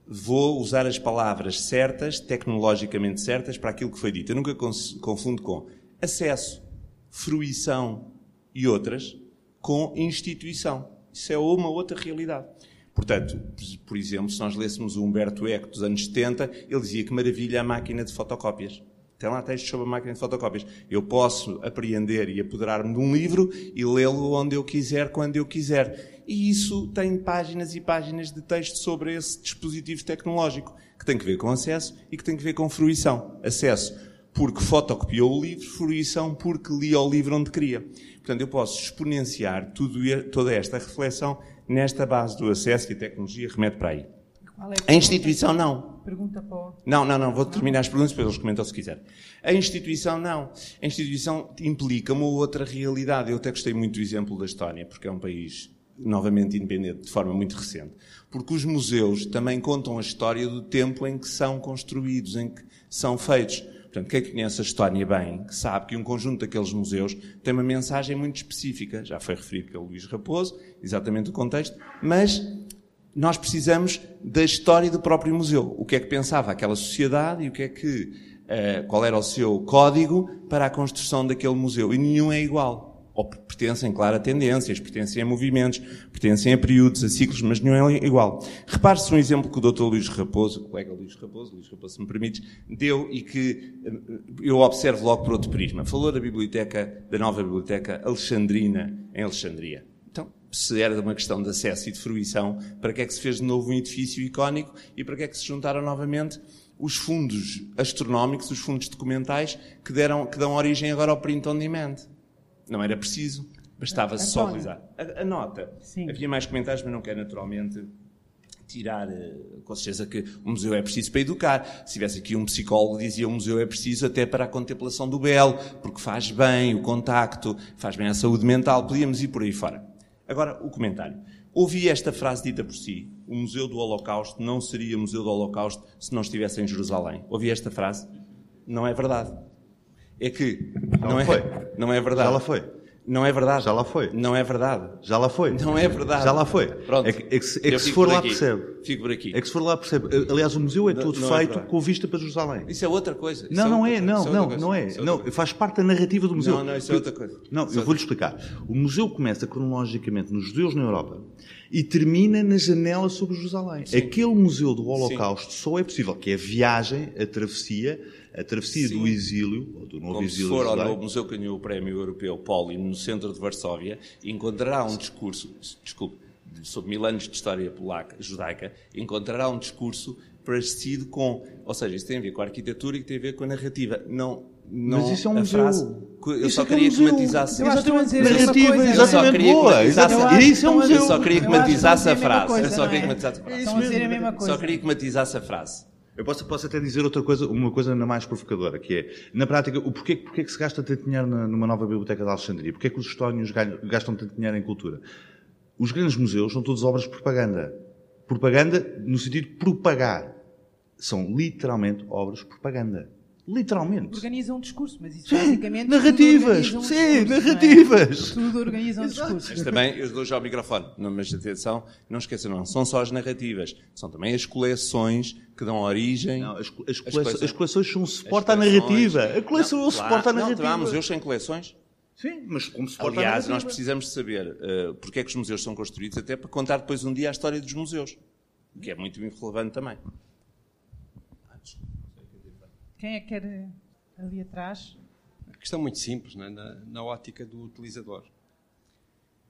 Vou usar as palavras certas, tecnologicamente certas, para aquilo que foi dito. Eu nunca confundo com acesso, fruição e outras com instituição. Isso é uma outra realidade. Portanto, por exemplo, se nós lêssemos o Humberto Eco dos anos 70, ele dizia que maravilha a máquina de fotocópias. Tem lá textos sobre a máquina de fotocópias. Eu posso apreender e apoderar-me de um livro e lê-lo onde eu quiser, quando eu quiser. E isso tem páginas e páginas de texto sobre esse dispositivo tecnológico, que tem que ver com acesso e que tem que ver com fruição. Acesso porque fotocopiou o livro, fruição porque li o livro onde queria. Portanto, eu posso exponenciar tudo, toda esta reflexão nesta base do acesso que a tecnologia remete para aí. É a, a instituição não. Pergunta para Não, não, não. Vou terminar as perguntas, depois eles comentam se quiser. A instituição não. A instituição implica uma outra realidade. Eu até gostei muito do exemplo da Estónia, porque é um país novamente independente, de forma muito recente. Porque os museus também contam a história do tempo em que são construídos, em que são feitos. Portanto, quem conhece a Estónia bem, sabe que um conjunto daqueles museus tem uma mensagem muito específica. Já foi referido pelo Luís Raposo, exatamente o contexto, mas nós precisamos da história do próprio museu. O que é que pensava aquela sociedade e o que é que, uh, qual era o seu código para a construção daquele museu. E nenhum é igual ou pertencem, claro, a tendências, pertencem a movimentos, pertencem a períodos, a ciclos, mas nenhum é igual. Repare-se um exemplo que o Dr. Luís Raposo, o colega Luís Raposo, Luís Raposo, se me permites, deu e que eh, eu observo logo por outro prisma. Falou da biblioteca, da nova biblioteca Alexandrina, em Alexandria. Então, se era uma questão de acesso e de fruição, para que é que se fez de novo um edifício icónico e para que é que se juntaram novamente os fundos astronómicos, os fundos documentais que, deram, que dão origem agora ao print on demand? Não era preciso, bastava só utilizar. A, a nota. Sim. Havia mais comentários, mas não quero naturalmente tirar, eh, com certeza que o museu é preciso para educar. Se tivesse aqui um psicólogo dizia o museu é preciso até para a contemplação do belo, porque faz bem o contacto, faz bem a saúde mental, podíamos ir por aí fora. Agora, o comentário. Ouvi esta frase dita por si. O Museu do Holocausto não seria Museu do Holocausto se não estivesse em Jerusalém. Ouvi esta frase? Não é verdade é que não, não é, foi. não é verdade. Já lá foi. Não é verdade. Já lá foi. Não é verdade. Já lá foi. Não é verdade. Já lá foi. Pronto. É que, é que, se, é que se for lá aqui. percebe. Fico por aqui. É que se for lá percebe. Aliás, o museu é todo não, é feito é com vista para Jerusalém. Isso é outra coisa. Isso não, é não é. Não, não, não é. Não, faz parte da narrativa do museu. Não, não, isso é outra coisa. Não, eu vou-lhe explicar. O museu começa cronologicamente nos judeus na Europa e termina na janela sobre Jerusalém. Sim. Aquele museu do Holocausto Sim. só é possível, que é a viagem, a travessia, a travessia Sim. do exílio, ou do novo Como exílio. Se for ao novo museu que ganhou o prémio europeu Poli no centro de Varsóvia, encontrará um discurso, desculpe, sobre mil anos de história polaca, judaica, encontrará um discurso parecido com, ou seja, isso tem a ver com a arquitetura e tem a ver com a narrativa. Não, não, mas isso é um museu. Frase, eu isso só é queria que, é um que matizasse. Exatamente, narrativa exatamente boa. Exatamente. Isso é um museu. Eu só queria que matizasse a frase. Eu só queria que matizasse a frase. A a. Só queria que matizasse a frase. Eu posso, posso até dizer outra coisa, uma coisa ainda mais provocadora, que é, na prática, o porquê, porquê que se gasta tanto dinheiro numa nova biblioteca de Alexandria? Porquê que os histórios gastam tanto dinheiro em cultura? Os grandes museus são todos obras de propaganda. Propaganda no sentido de propagar. São literalmente obras de propaganda. Literalmente. Organizam um discurso, mas isso sim, basicamente. Narrativas! Um sim, discurso, narrativas! É? Tudo organiza um discurso. Mas também, eu dou já o microfone, mas atenção, não esqueçam, não são só as narrativas, são também as coleções que dão origem. Não, as, as, as, coleções, as coleções são um suporte à narrativa. A coleção é um suporte à narrativa. Não, há museus sem coleções. Sim, mas como suporte Aliás, nós precisamos de saber uh, porque é que os museus são construídos, até para contar depois um dia a história dos museus, que é muito relevante também. Quem é que quer ali atrás? A questão muito simples, é? na, na, ótica do utilizador.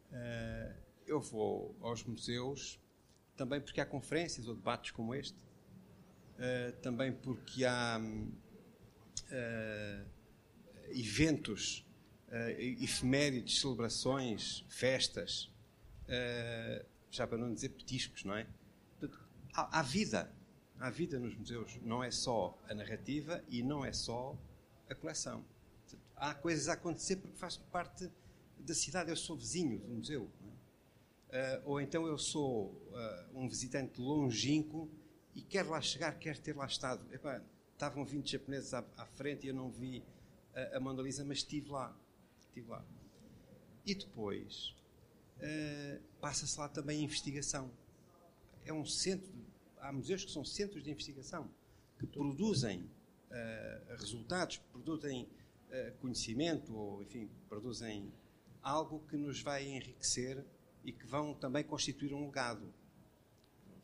Uh, eu vou aos museus também porque há conferências ou debates como este, uh, também porque há uh, eventos efemérides, celebrações, festas, já para não dizer petiscos, não é? Há, há vida, há vida nos museus. Não é só a narrativa e não é só a coleção. Há coisas a acontecer porque faz parte da cidade. Eu sou vizinho do museu. Uh, ou então eu sou uh, um visitante longínquo e quero lá chegar, quero ter lá estado. Epá, estavam 20 japoneses à, à, frente e eu não vi a, a Mona Lisa, mas estive lá. Estive lá. E depois uh, passa-se lá também a investigação. É um centro, há museus que são centros de investigação, que produzem resultados, produzem conhecimento, ou enfim, produzem algo que nos vai enriquecer e que vão também constituir um legado.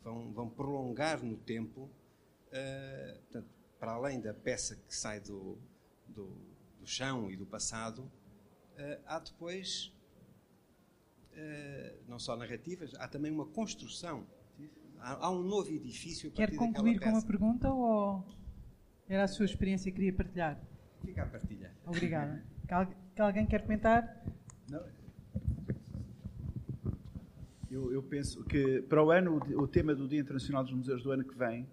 Vão, vão prolongar no tempo, uh, portanto, para além da peça que sai do, do, do chão e do passado, uh, há depois uh, não só narrativas, há também uma construção. Há, há um novo edifício. Quer concluir com uma pergunta ou era a sua experiência que queria partilhar? Fica a partilha. Obrigada. Que alguém quer comentar? Não, eu, eu, penso que para o ano, o tema do Dia Internacional dos Museus do ano que vem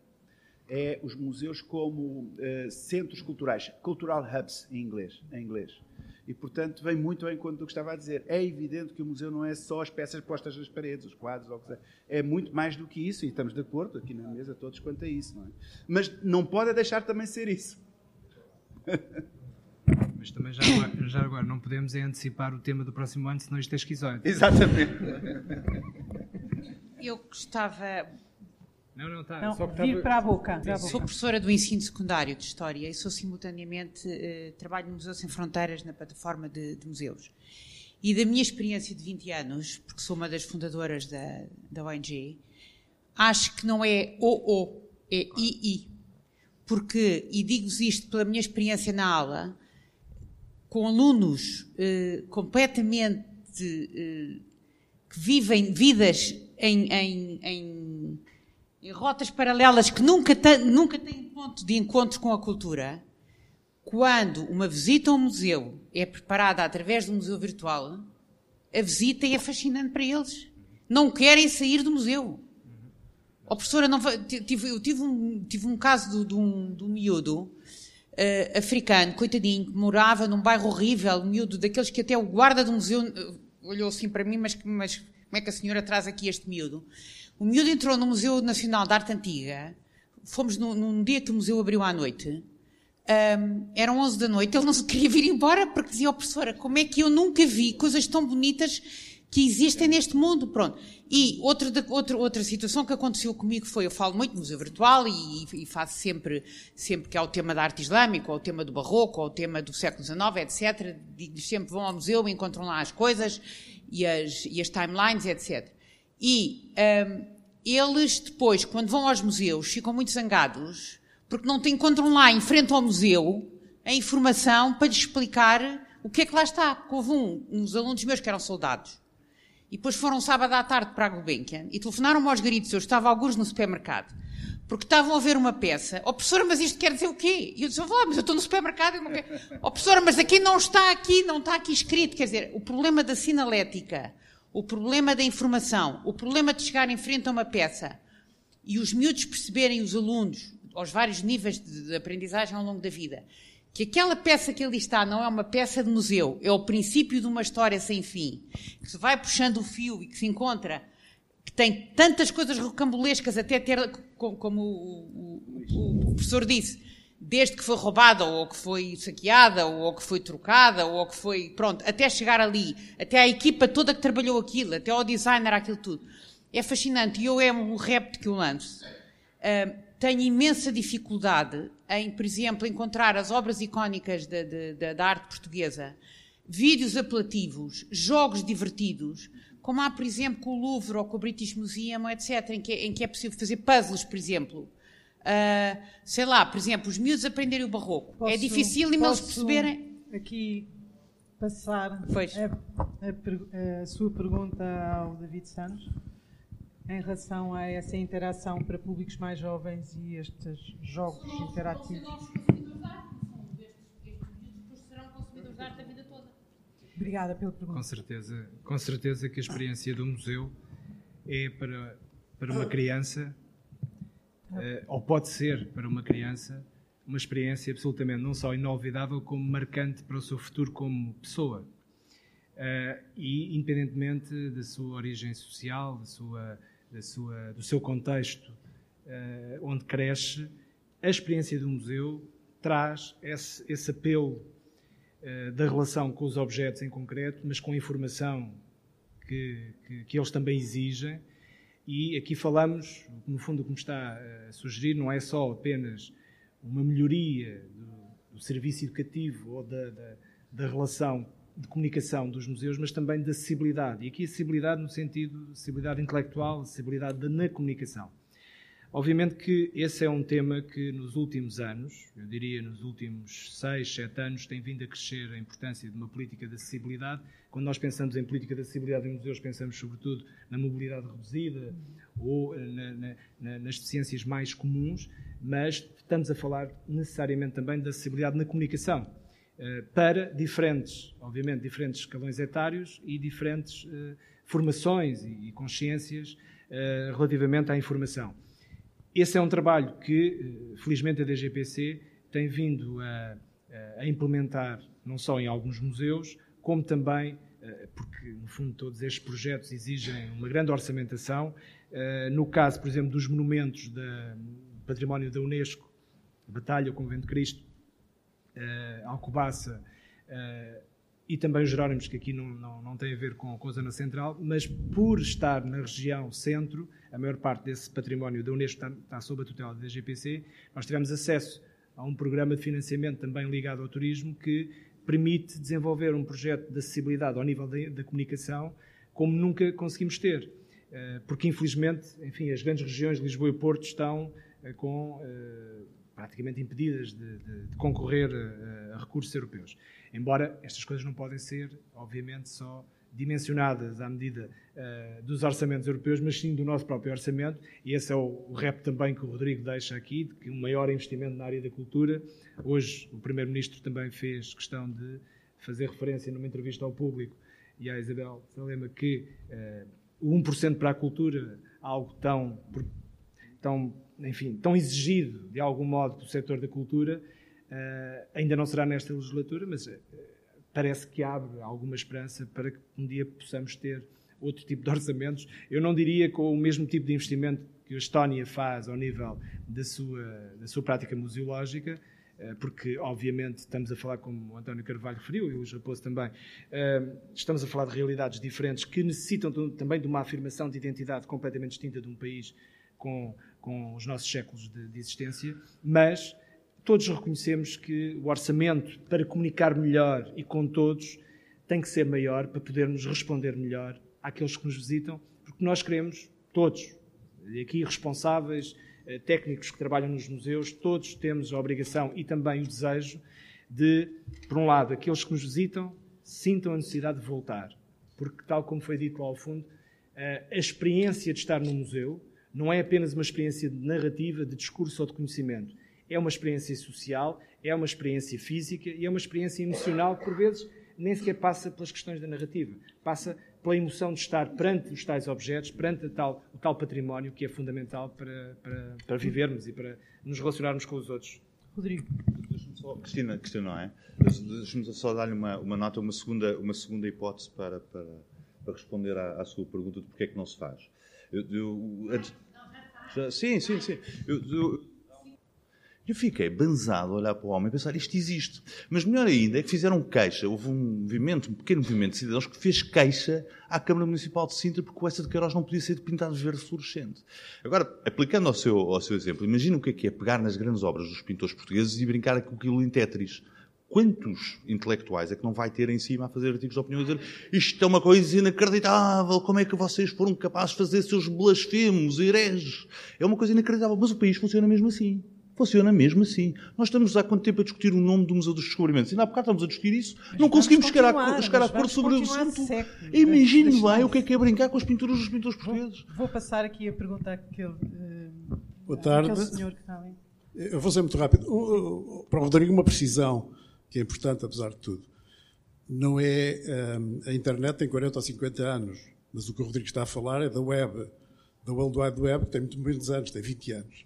é os museus como uh, centros culturais, cultural hubs em inglês, em inglês. E, portanto, vem muito bem quanto do que estava a dizer. É evidente que o museu não é só as peças postas nas paredes, os quadros, ou o que seja. É muito mais do que isso, e estamos de acordo aqui na mesa todos quanto a isso. Não é? Mas não pode deixar também ser isso. <laughs> Mas também já agora, já agora, não podemos é antecipar o tema do próximo ano, senão isto é esquizoide. Exatamente. Eu gostava. Não, não, está. Não, só que vir para a boca. Para a boca. Sou professora do ensino secundário de História e sou simultaneamente eh, trabalho no Museu Sem Fronteiras na plataforma de, de, museus. E da minha experiência de 20 anos, porque sou uma das fundadoras da, da ONG, acho que não é o-o, é i-i. Porque, e digo-vos isto pela minha experiência na aula, com alunos eh, completamente eh, que vivem vidas em, em, em, em, rotas paralelas que nunca, nunca têm ponto de encontro com a cultura, quando uma visita a um museu é preparada através do museu virtual, a visita é fascinante para eles. Não querem sair do museu. Oh, professora, não, tive, eu tive um, tive um caso de, um, de um miúdo uh, africano, coitadinho, que morava num bairro horrível, miúdo, daqueles que até o guarda do museu uh, olhou assim para mim, mas, mas como é que a senhora traz aqui este miúdo? O miúdo entrou no Museu Nacional de Arte Antiga, fomos no, num dia que o museu abriu à noite, um, eram 11 da noite, ele não se queria vir embora porque dizia, oh, professora, como é que eu nunca vi coisas tão bonitas que existem neste mundo, pronto. E outra, outra, outra situação que aconteceu comigo foi, eu falo muito no museu virtual e, e faço sempre, sempre que há o tema da arte islâmica, ou o tema do barroco, ou o tema do século XIX, etc. digo sempre vão ao museu, encontram lá as coisas e as, e as timelines, etc. E um, eles depois, quando vão aos museus, ficam muito zangados porque não te encontram lá, em frente ao museu, a informação para lhes explicar o que é que lá está. Houve um, uns alunos meus que eram soldados e depois foram sábado à tarde para a Gulbenkian e telefonaram-me aos gritos, eu estava alguns no supermercado, porque estavam a ver uma peça. Ó oh, professora, mas isto quer dizer o quê? E eu disse, oh, mas eu estou no supermercado. Ó oh, professora, mas aqui não está aqui, não está aqui escrito. Quer dizer, o problema da sinalética, o problema da informação, o problema de chegar em frente a uma peça e os miúdos perceberem, os alunos, aos vários níveis de aprendizagem ao longo da vida, que aquela peça que ali está não é uma peça de museu, é o princípio de uma história sem fim, que se vai puxando o fio e que se encontra, que tem tantas coisas rocambolescas, até ter, como o, o, o professor disse, desde que foi roubada, ou que foi saqueada, ou que foi trocada, ou que foi, pronto, até chegar ali, até a equipa toda que trabalhou aquilo, até ao designer, aquilo tudo. É fascinante. E eu é um repto que eu lanço. Uh, tenho imensa dificuldade em, por exemplo, encontrar as obras icónicas da, da, da arte portuguesa, vídeos apelativos, jogos divertidos, como há, por exemplo, com o Louvre ou com o British Museum, etc., em que, é, em que é possível fazer puzzles, por exemplo. Uh, sei lá, por exemplo, os miúdos aprenderem o barroco. É posso, é difícil e eles perceberem. Aqui passar a, a, a, sua pergunta ao David Santos em relação a essa interação para públicos mais jovens e estes jogos interativos? serão consumidores de arte a vida toda. Obrigada pela pergunta. Com certeza, com certeza que a experiência do museu é para, para uma <coughs> criança, ou pode ser para uma criança, uma experiência absolutamente não só inolvidável, como marcante para o seu futuro como pessoa. Uh, e independentemente da sua origem social, da sua, da sua, do seu contexto uh, onde cresce, a experiência do museu traz esse, esse apelo da relação com os objetos em concreto, mas com a informação que, que, que, eles também exigem. E aqui falamos, no fundo, o que me está a sugerir não é só apenas uma melhoria do, do serviço educativo ou da, da, da relação de comunicação dos museus, mas também de acessibilidade. E aqui acessibilidade no sentido de acessibilidade intelectual, acessibilidade na comunicação. Obviamente que esse é um tema que nos últimos anos, eu diria nos últimos seis, sete anos, tem vindo a crescer a importância de uma política de acessibilidade. Quando nós pensamos em política de acessibilidade em museus, pensamos sobretudo na mobilidade reduzida ou na, na, na, nas deficiências mais comuns, mas estamos a falar necessariamente também da acessibilidade na comunicação eh, para diferentes, obviamente, diferentes escalões etários e diferentes uh, formações e, consciências relativamente à informação. Esse é um trabalho que, felizmente, a DGPC tem vindo a, a implementar, não só em alguns museus, como também, porque, no fundo, todos estes projetos exigem uma grande orçamentação. No caso, por exemplo, dos monumentos do património da Unesco, Batalha, o Convento de Cristo, Alcobaça e também os Jerónimos, que aqui não, não, não tem a ver com a coisa na Central, mas por estar na região centro, a maior parte desse património da Unesco está, está sob a tutela da GPC, nós tivemos acesso a um programa de financiamento também ligado ao turismo que permite desenvolver um projeto de acessibilidade ao nível da, da comunicação como nunca conseguimos ter. Eh, porque, infelizmente, enfim, as grandes regiões de Lisboa e Porto estão com praticamente impedidas de, de, de concorrer a, a, recursos europeus. Embora estas coisas não podem ser, obviamente, só dimensionadas à medida uh, dos orçamentos europeus, mas sim do nosso próprio orçamento, e esse é o, o rep também que o Rodrigo deixa aqui, de que um maior investimento na área da cultura. Hoje o Primeiro-Ministro também fez questão de fazer referência numa entrevista ao público e à Isabel Salema que uh, o 1% para a cultura, algo tão, tão enfim, tão exigido de algum modo pelo setor da cultura, uh, ainda não será nesta legislatura, mas uh, parece que abre alguma esperança para que um dia possamos ter outro tipo de orçamentos. Eu não diria com o mesmo tipo de investimento que a Estónia faz ao nível da sua, da sua prática museológica, eh, porque obviamente estamos a falar, como o António Carvalho referiu e o Raposo também, estamos a falar de realidades diferentes que necessitam também de uma afirmação de identidade completamente distinta de um país com com os nossos séculos de, de existência, mas todos reconhecemos que o orçamento para comunicar melhor e com todos tem que ser maior para podermos responder melhor àqueles que nos visitam, porque nós queremos, todos, aqui responsáveis, eh, técnicos que trabalham nos museus, todos temos a obrigação e também o desejo de, por um lado, aqueles que nos visitam sintam a necessidade de voltar, porque, tal como foi dito lá ao fundo, eh, a experiência de estar no museu não é apenas uma experiência de narrativa, de discurso ou de conhecimento. É uma experiência social, é uma experiência física e é uma experiência emocional que, por vezes, nem sequer passa pelas questões da narrativa. Passa pela emoção de estar perante os tais objetos, perante tal, o tal património que é fundamental para, para, para vivermos e para nos relacionarmos com os outros. Rodrigo. Só, Cristina, Cristina, não é? Deixa-me só dar-lhe uma, uma nota, uma segunda, uma segunda hipótese para, para, para responder à, à, sua pergunta de porque é que não se faz. Eu, eu, já, sim, sim, sim. Eu, eu, eu fiquei banzado a olhar para o homem e pensar, isto existe. Mas melhor ainda é que fizeram queixa. Houve um movimento, um pequeno movimento de cidadãos que fez queixa à Câmara Municipal de Sintra porque o Essa de Queiroz não podia ser pintado de verde fluorescente. Agora, aplicando ao seu, ao seu exemplo, imagina o que é que é pegar nas grandes obras dos pintores portugueses e brincar com aquilo em Tetris quantos intelectuais é que não vai ter em cima a fazer artigos de opinião e dizer isto é uma coisa inacreditável, como é que vocês foram capazes de fazer seus blasfemos, hereges? É uma coisa inacreditável, mas o país funciona mesmo assim. Funciona mesmo assim. Nós estamos há quanto tempo a discutir o nome do Museu dos Descobrimentos? Ainda há bocado estamos a discutir isso. Mas não conseguimos chegar a, chegar a acordo sobre o assunto. Imagine bem o que é que é brincar com as pinturas dos pintores portugueses. Vou, vou passar aqui a pergunta àquele, uh, Boa tarde. àquele senhor que está ali. Eu vou ser muito rápido. Para o Rodrigo, uma precisão que é importante, apesar de tudo. não é. Um, a internet tem 40 ou 50 anos, mas o que o Rodrigo está a falar é da web, da World Wide Web, que tem muito menos anos, tem 20 anos.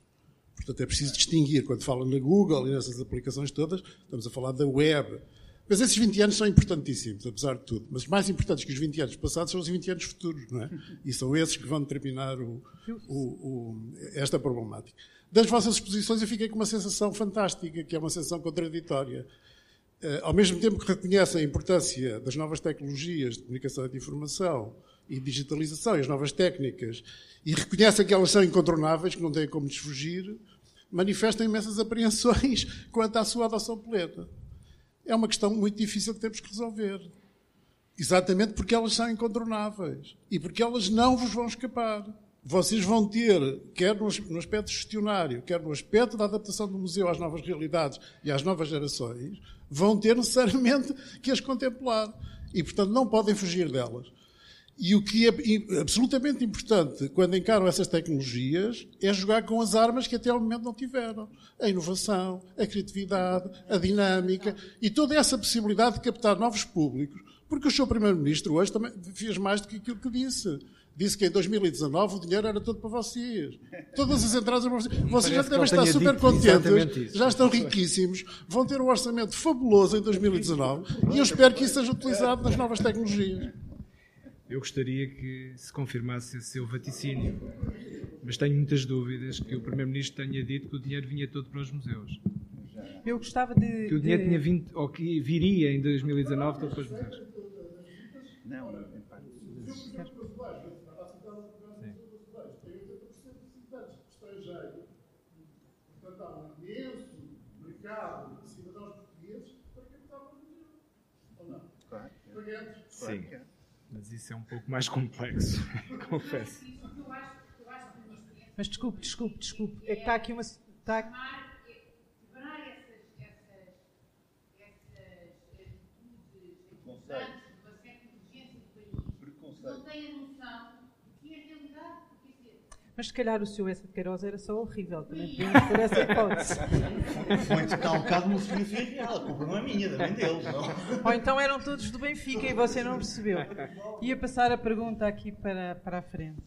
Portanto, é preciso distinguir. Quando fala na Google e nessas aplicações todas, estamos a falar da web. Mas esses 20 anos são importantíssimos, apesar de tudo. Mas mais importantes que os 20 anos passados são os 20 anos futuros, não é? E são esses que vão determinar o, o, o, esta problemática. Das vossas exposições, eu fiquei com uma sensação fantástica, que é uma sensação contraditória. Uh, ao mesmo tempo que reconhecem a importância das novas tecnologias de comunicação e de informação e digitalização e as novas técnicas, e reconhecem que elas são incontornáveis, que não têm como desfugir, manifestam imensas <laughs> apreensões quanto à sua adoção plena. É uma questão muito difícil que temos que resolver. Exatamente porque elas são incontornáveis e porque elas não vos vão escapar. Vocês vão ter, quer no aspecto gestionário, quer no aspecto da adaptação do museu às novas realidades e às novas gerações, vão ter necessariamente que as contemplar. E, portanto, não podem fugir delas. E o que é absolutamente importante quando encaram essas tecnologias é jogar com as armas que até ao momento não tiveram. A inovação, a criatividade, a dinâmica e toda essa possibilidade de captar novos públicos. Porque o seu Primeiro-Ministro hoje também fez mais do que aquilo que disse. Disse que em 2019 o dinheiro era todo para vocês. Todas as entradas eram para vocês. <laughs> Vocês já devem estar super contentes, já estão riquíssimos, vão ter um orçamento fabuloso em 2019 e eu espero que isso seja utilizado nas novas tecnologias eu gostaria que se confirmasse esse seu vaticínio. Mas tenho muitas dúvidas que o Primeiro-Ministro tenha dito que o dinheiro vinha todo para os museus. Eu gostava de. Que o dinheiro de... tinha vindo, ou que viria em 2019 todo para os museus. Não, em parte. Portanto, há um imenso mercado de cidadãos portugueses para captar o museu. Ou não? Claro. Sim. Mas isso é um pouco mais complexo, <laughs> confesso. Mas desculpe, desculpe, desculpe. É que está aqui uma. Está... Não tem a noção do que é realidade. Mas se calhar o seu essa de Queiroz era só horrível, também <laughs> podemos por essa hipótese. Foi tocar um bocado fotografia real, a culpa não é minha, também deles. Não? Ou então eram todos do Benfica e você não percebeu. Ia passar a pergunta aqui para, para a frente.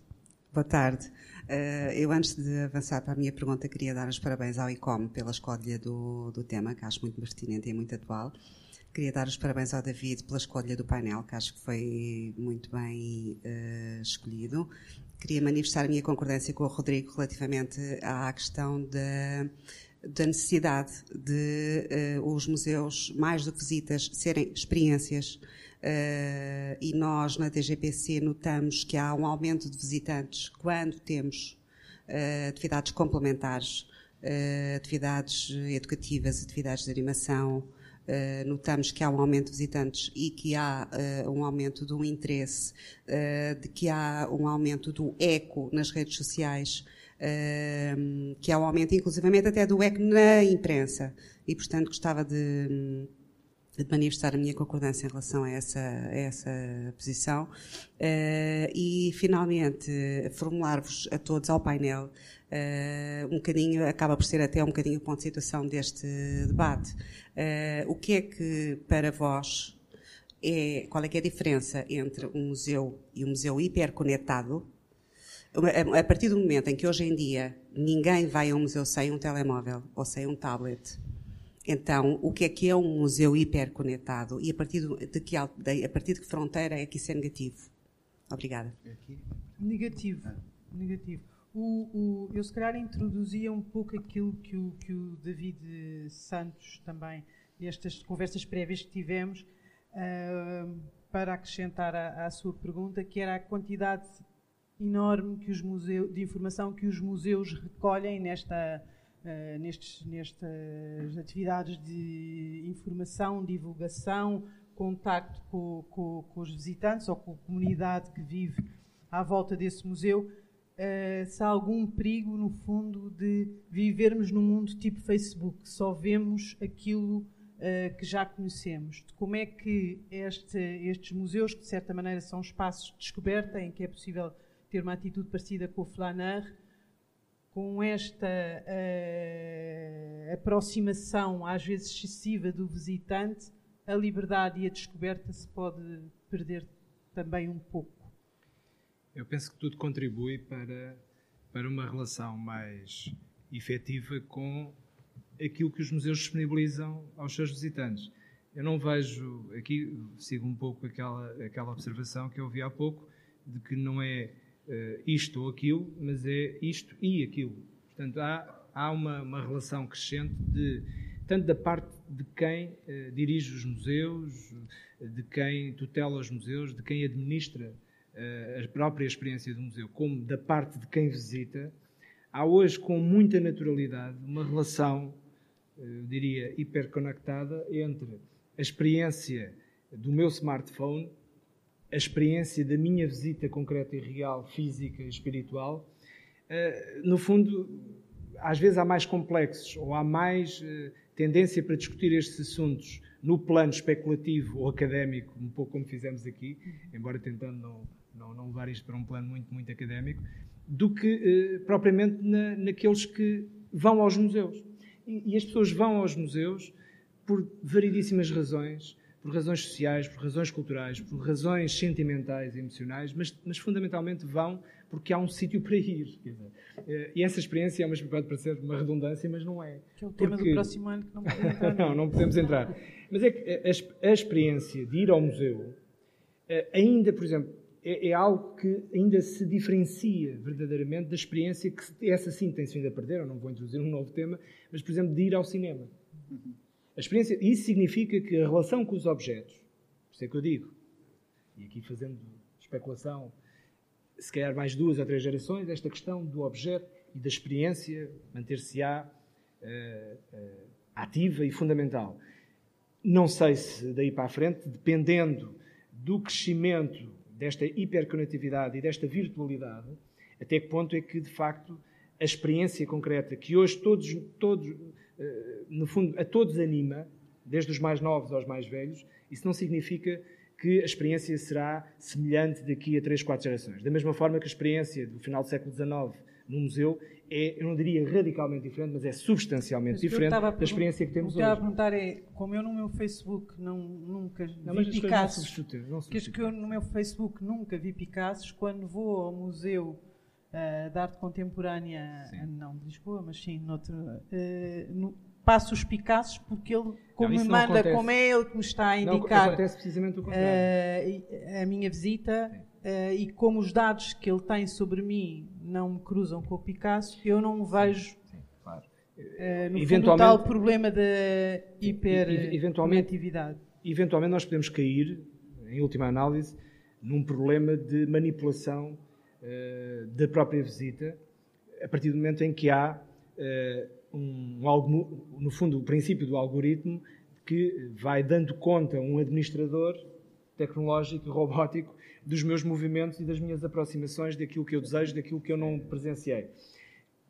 Boa tarde. Uh, eu, antes de avançar para a minha pergunta, queria dar os parabéns ao ICOM pela escolha do, do tema, que acho muito pertinente e muito atual. Queria dar os parabéns ao David pela escolha do painel, que acho que foi muito bem uh, escolhido queria manifestar a minha concordância com o Rodrigo relativamente à questão da, da necessidade de uh, os museus, mais do que visitas, serem experiências. Uh, e nós, na DGPC, notamos que há um aumento de visitantes quando temos uh, atividades complementares, atividades educativas, atividades de animação, Uh, notamos que há um aumento de visitantes e que há uh, um aumento do interesse, uh, de que há um aumento do eco nas redes sociais, que há um aumento, inclusivamente, até do eco na imprensa. E, portanto, gostava de, de manifestar a minha concordância em relação a essa, a essa posição. e, finalmente, formular-vos a todos ao painel um bocadinho, acaba por ser até um bocadinho o ponto de situação deste debate. Uh, o que é que para vós é, qual é que é a diferença entre um museu e um museu hiperconectado? A partir do momento em que hoje em dia ninguém vai a um museu sem um telemóvel ou sem um tablet, então o que é que é um museu hiperconectado e a partir de que, a partir de que fronteira é que isso é negativo? Obrigada. Negativo. Negativo. O, o, eu se calhar introduzia um pouco aquilo que o, que o David Santos também, estas conversas prévias que tivemos, uh, para acrescentar à, à, sua pergunta, que era a quantidade enorme que os de informação que os museus recolhem nesta, uh, nestes, nestas atividades de informação, divulgação, contacto com, com, com os visitantes ou com a comunidade que vive à volta desse museu uh, se há algum perigo, no fundo, de vivermos num mundo tipo Facebook, só vemos aquilo uh, que já conhecemos. De como é que este, estes museus, que de certa maneira são espaços de descoberta, em que é possível ter uma atitude parecida com o Flaner, com esta uh, aproximação, às vezes excessiva, do visitante, a liberdade e a descoberta se pode perder também um pouco? Eu penso que tudo contribui para, para uma relação mais efetiva com aquilo que os museus disponibilizam aos seus visitantes. Eu não vejo, aqui sigo um pouco aquela, aquela observação que eu ouvi há pouco, de que não é uh, isto ou aquilo, mas é isto e aquilo. Portanto, há, há uma, uma relação crescente de tanto da parte de quem uh, dirige os museus, de quem tutela os museus, de quem administra a própria experiência do museu, como da parte de quem visita, há hoje com muita naturalidade uma relação, eu diria, hiperconectada entre a experiência do meu smartphone, a experiência da minha visita concreta e real, física e espiritual. Uh, no fundo, às vezes há mais complexos ou há mais tendência para discutir estes assuntos no plano especulativo ou académico, um pouco como fizemos aqui, embora tentando não, não, não levar isto para um plano muito, muito académico, do que uh, propriamente na, naqueles que vão aos museus. E, e as pessoas vão aos museus por variedíssimas razões, por razões sociais, por razões culturais, por razões sentimentais e emocionais, mas, mas fundamentalmente vão porque há um sítio para ir. Eh, e essa experiência é uma, pode parecer uma redundância, mas não é. Que é o tema porque... do próximo ano que não podemos entrar. <laughs> não, não podemos entrar. Mas é que a, a experiência de ir ao museu, eh, ainda, por exemplo, é, é, algo que ainda se diferencia verdadeiramente da experiência que essa sim tem-se vindo a perder. Eu não vou introduzir um novo tema, mas, por exemplo, de ir ao cinema. A experiência, isso significa que a relação com os objetos, por isso é que eu digo, e aqui fazendo especulação, se calhar mais duas ou três gerações, esta questão do objeto e da experiência manter-se-á uh, uh, ativa e fundamental. Não sei se daí para a frente, dependendo do crescimento desta hiperconectividade e desta virtualidade, até que ponto é que, de facto, a experiência concreta que hoje todos, todos eh, no fundo, a todos anima, desde os mais novos aos mais velhos, isso não significa que a experiência será semelhante daqui a 3, 4 gerações. Da mesma forma que a experiência do final do século XIX no museu é, eu não diria radicalmente diferente, mas é substancialmente mas diferente da experiência que temos hoje. O que eu estava a perguntar é, como eu no meu Facebook não, nunca não, vi Picasso, que eu no meu Facebook nunca vi Picasso, quando vou ao museu uh, de arte contemporânea, sim. não de Lisboa, mas sim noutro, uh, no, passo os Picassos porque ele, como não, me manda, acontece. como é ele que me está a indicar não, acontece precisamente o contrário. Uh, a minha visita e como os dados que ele tem sobre mim não me cruzam com o Picasso, eu não vejo claro. no eventualmente, fundo, tal problema da hiperconectividade. Eventualmente nós podemos cair, em última análise, num problema de manipulação uh, da própria visita, a partir do momento em que há uh, um, algo, no fundo, o princípio do algoritmo que vai dando conta a um administrador tecnológico robótico dos meus movimentos e das minhas aproximações, daquilo que eu desejo, daquilo que eu não presenciei.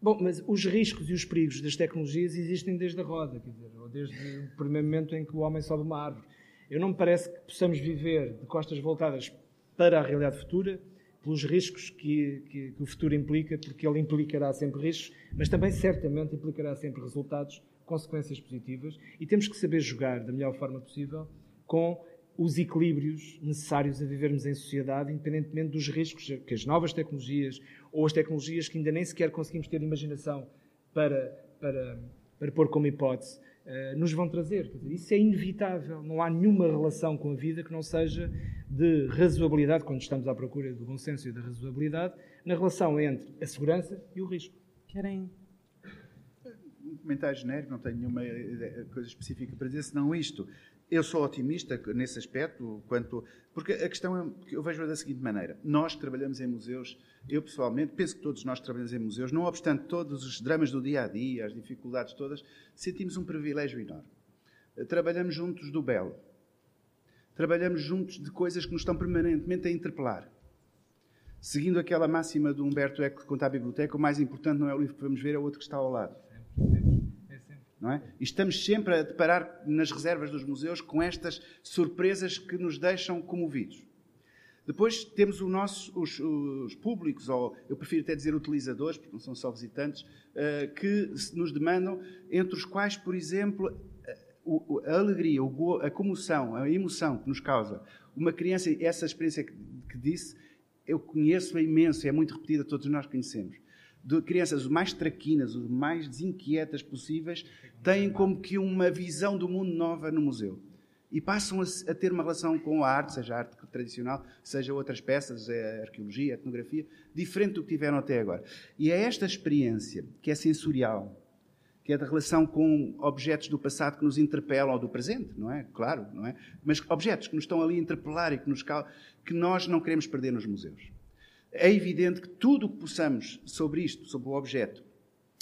Bom, mas os riscos e os perigos das tecnologias existem desde a roda, quer dizer, ou desde o primeiro momento em que o homem sobe uma árvore. Eu não me parece que possamos viver de costas voltadas para a realidade futura pelos riscos que, que, que, o futuro implica, porque ele implicará sempre riscos, mas também certamente implicará sempre resultados, consequências positivas, e temos que saber jogar da melhor forma possível com os equilíbrios necessários a vivermos em sociedade, independentemente dos riscos que as novas tecnologias ou as tecnologias que ainda nem sequer conseguimos ter imaginação para, para, para pôr como hipótese, uh, nos vão trazer. Isso é inevitável. Não há nenhuma relação com a vida que não seja de razoabilidade, quando estamos à procura do bom senso e da razoabilidade, na relação entre a segurança e o risco. Querem um comentário genérico, não tenho nenhuma coisa específica para dizer, senão isto. Eu sou otimista nesse aspecto, quanto porque a questão é eu vejo da seguinte maneira: nós trabalhamos em museus, eu pessoalmente penso que todos nós trabalhamos em museus, não obstante todos os dramas do dia a dia, as dificuldades todas, sentimos um privilégio enorme. Trabalhamos juntos do belo, trabalhamos juntos de coisas que nos estão permanentemente a interpelar. Seguindo aquela máxima do Humberto Eco que conta a biblioteca, o mais importante não é o livro que vamos ver, é o outro que está ao lado. Não é? Estamos sempre a deparar nas reservas dos museus com estas surpresas que nos deixam comovidos. Depois temos nosso, os, os, públicos, ou eu prefiro até dizer utilizadores, porque não são só visitantes, uh, que nos demandam, entre os quais, por exemplo, o, a alegria, a comoção, a emoção que nos causa uma criança, essa experiência que, disse, eu conheço é imenso, é muito repetida, todos nós conhecemos. De crianças mais traquinas, os mais desinquietas possíveis, têm como que uma visão do mundo nova no museu. E passam a, a ter uma relação com a arte, seja a arte tradicional, seja outras peças, a é arqueologia, a etnografia, diferente do que tiveram até agora. E é esta experiência, que é sensorial, que é da relação com objetos do passado que nos interpelam, ou do presente, não é? Claro, não é? Mas objetos que nos estão ali a interpelar e que, nos, que nós não queremos perder nos museus. É evidente que tudo o que possamos sobre isto, sobre o objeto,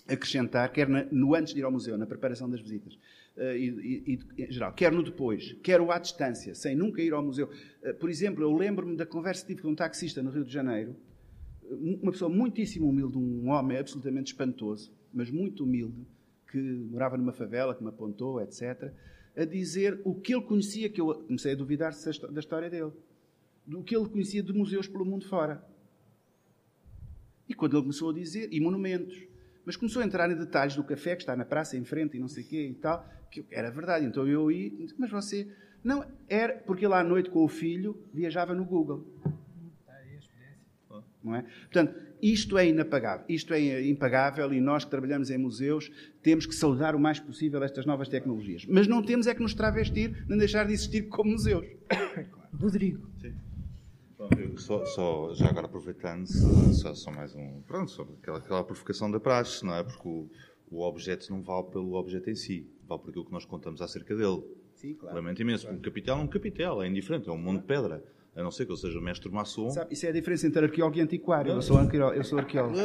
acrescentar, quer no antes de ir ao museu, na preparação das visitas, uh, e, e, em geral, quer no depois, quer o à distância, sem nunca ir ao museu. Uh, por exemplo, eu lembro-me da conversa que tive com um taxista no Rio de Janeiro, uma pessoa muitíssimo humilde, um homem absolutamente espantoso, mas muito humilde, que morava numa favela, que me apontou, etc., a dizer o que ele conhecia, que eu comecei a duvidar da história dele, do que ele conhecia de museus pelo mundo fora. E quando ele começou a dizer, e monumentos, mas começou a entrar em detalhes do café que está na praça em frente e não sei o quê e tal, que era verdade. Então eu ia, mas você. Não, era porque ele à noite com o filho viajava no Google. Não é? Portanto, isto é inapagável. Isto é impagável e nós que trabalhamos em museus temos que saudar o mais possível estas novas tecnologias. Mas não temos é que nos travestir nem deixar de existir como museus. Rodrigo. Só, só, já agora aproveitando, só, só mais um. Pronto, sobre aquela, aquela provocação da praxe, não é? Porque o, o objeto não vale pelo objeto em si, vale por aquilo que nós contamos acerca dele. Sim, claro. Lamento imenso. Claro. Um capitel é um capitel, é indiferente, é um monte de pedra. A não ser que eu seja mestre maçom. Sabe, isso é a diferença entre arqueólogo e antiquário. Eu sou, eu sou arqueólogo.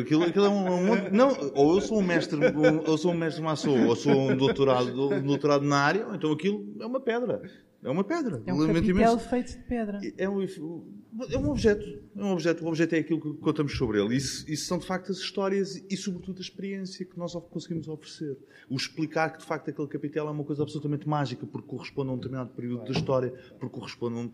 Aquilo, aquilo é um, um, não, ou eu sou um mestre, um, ou sou um mestre maçom, ou sou um doutorado, um doutorado na área, ou então aquilo é uma pedra. É uma pedra. É um capitel feito de pedra. É um, é um objeto. É um objeto. O objeto é aquilo que contamos sobre ele. Isso, isso são, de facto, as histórias e, sobretudo, a experiência que nós conseguimos oferecer. O explicar que, de facto, aquele capitel é uma coisa absolutamente mágica, porque corresponde a um determinado período da história, porque corresponde a um,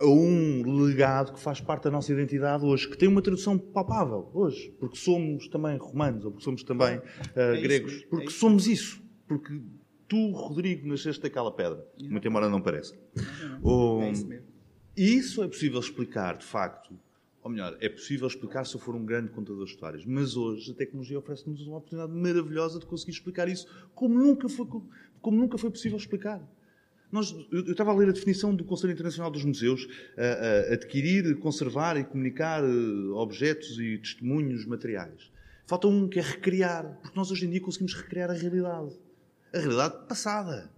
a um legado que faz parte da nossa identidade hoje, que tem uma tradução palpável hoje, porque somos também romanos, ou porque somos também uh, é gregos, isso, porque é isso. somos isso. Porque tu, Rodrigo, nasceste daquela pedra. Muito embora não pareça. Ou, é isso mesmo. E isso é possível explicar, de facto. Ou melhor, é possível explicar se eu for um grande contador de histórias. Mas hoje a tecnologia oferece-nos uma oportunidade maravilhosa de conseguir explicar isso como nunca foi, como nunca foi possível explicar. Nós, eu, eu estava a ler a definição do Conselho Internacional dos Museus: a, a, adquirir, conservar e comunicar uh, objetos e testemunhos materiais. Falta um que é recriar, porque nós hoje em dia conseguimos recriar a realidade a realidade passada.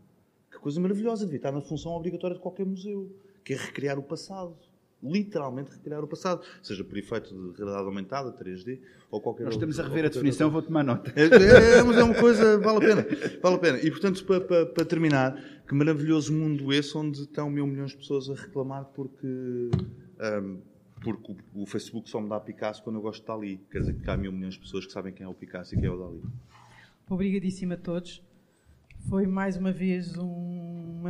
Que coisa maravilhosa, devia estar na função obrigatória de qualquer museu, que é recriar o passado. Literalmente recriar o passado, seja por efeito de realidade aumentada, 3D ou qualquer Nós estamos a rever a definição, vou tomar nota. É, é, mas é uma coisa, vale a pena. Vale a pena. E portanto, para, para, para terminar, que maravilhoso mundo esse onde estão mil milhões de pessoas a reclamar porque. Um, porque o, Facebook só me dá Picasso quando eu gosto de Dali. Quer dizer que há mil milhões de pessoas que sabem quem é o Picasso e quem é o Dali. Obrigadíssimo a todos. Foi mais uma vez um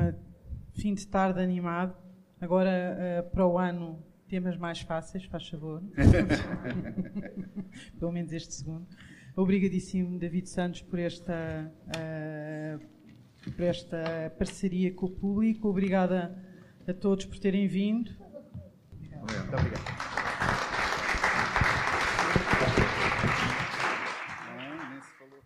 fim de tarde animado. Agora, uh, para o ano, temas mais fáceis, faz favor. <laughs> Pelo menos este segundo. Obrigadíssimo, David Santos, por esta, uh, por esta parceria com o público. Obrigada a todos por terem vindo. Obrigado. Muito obrigado.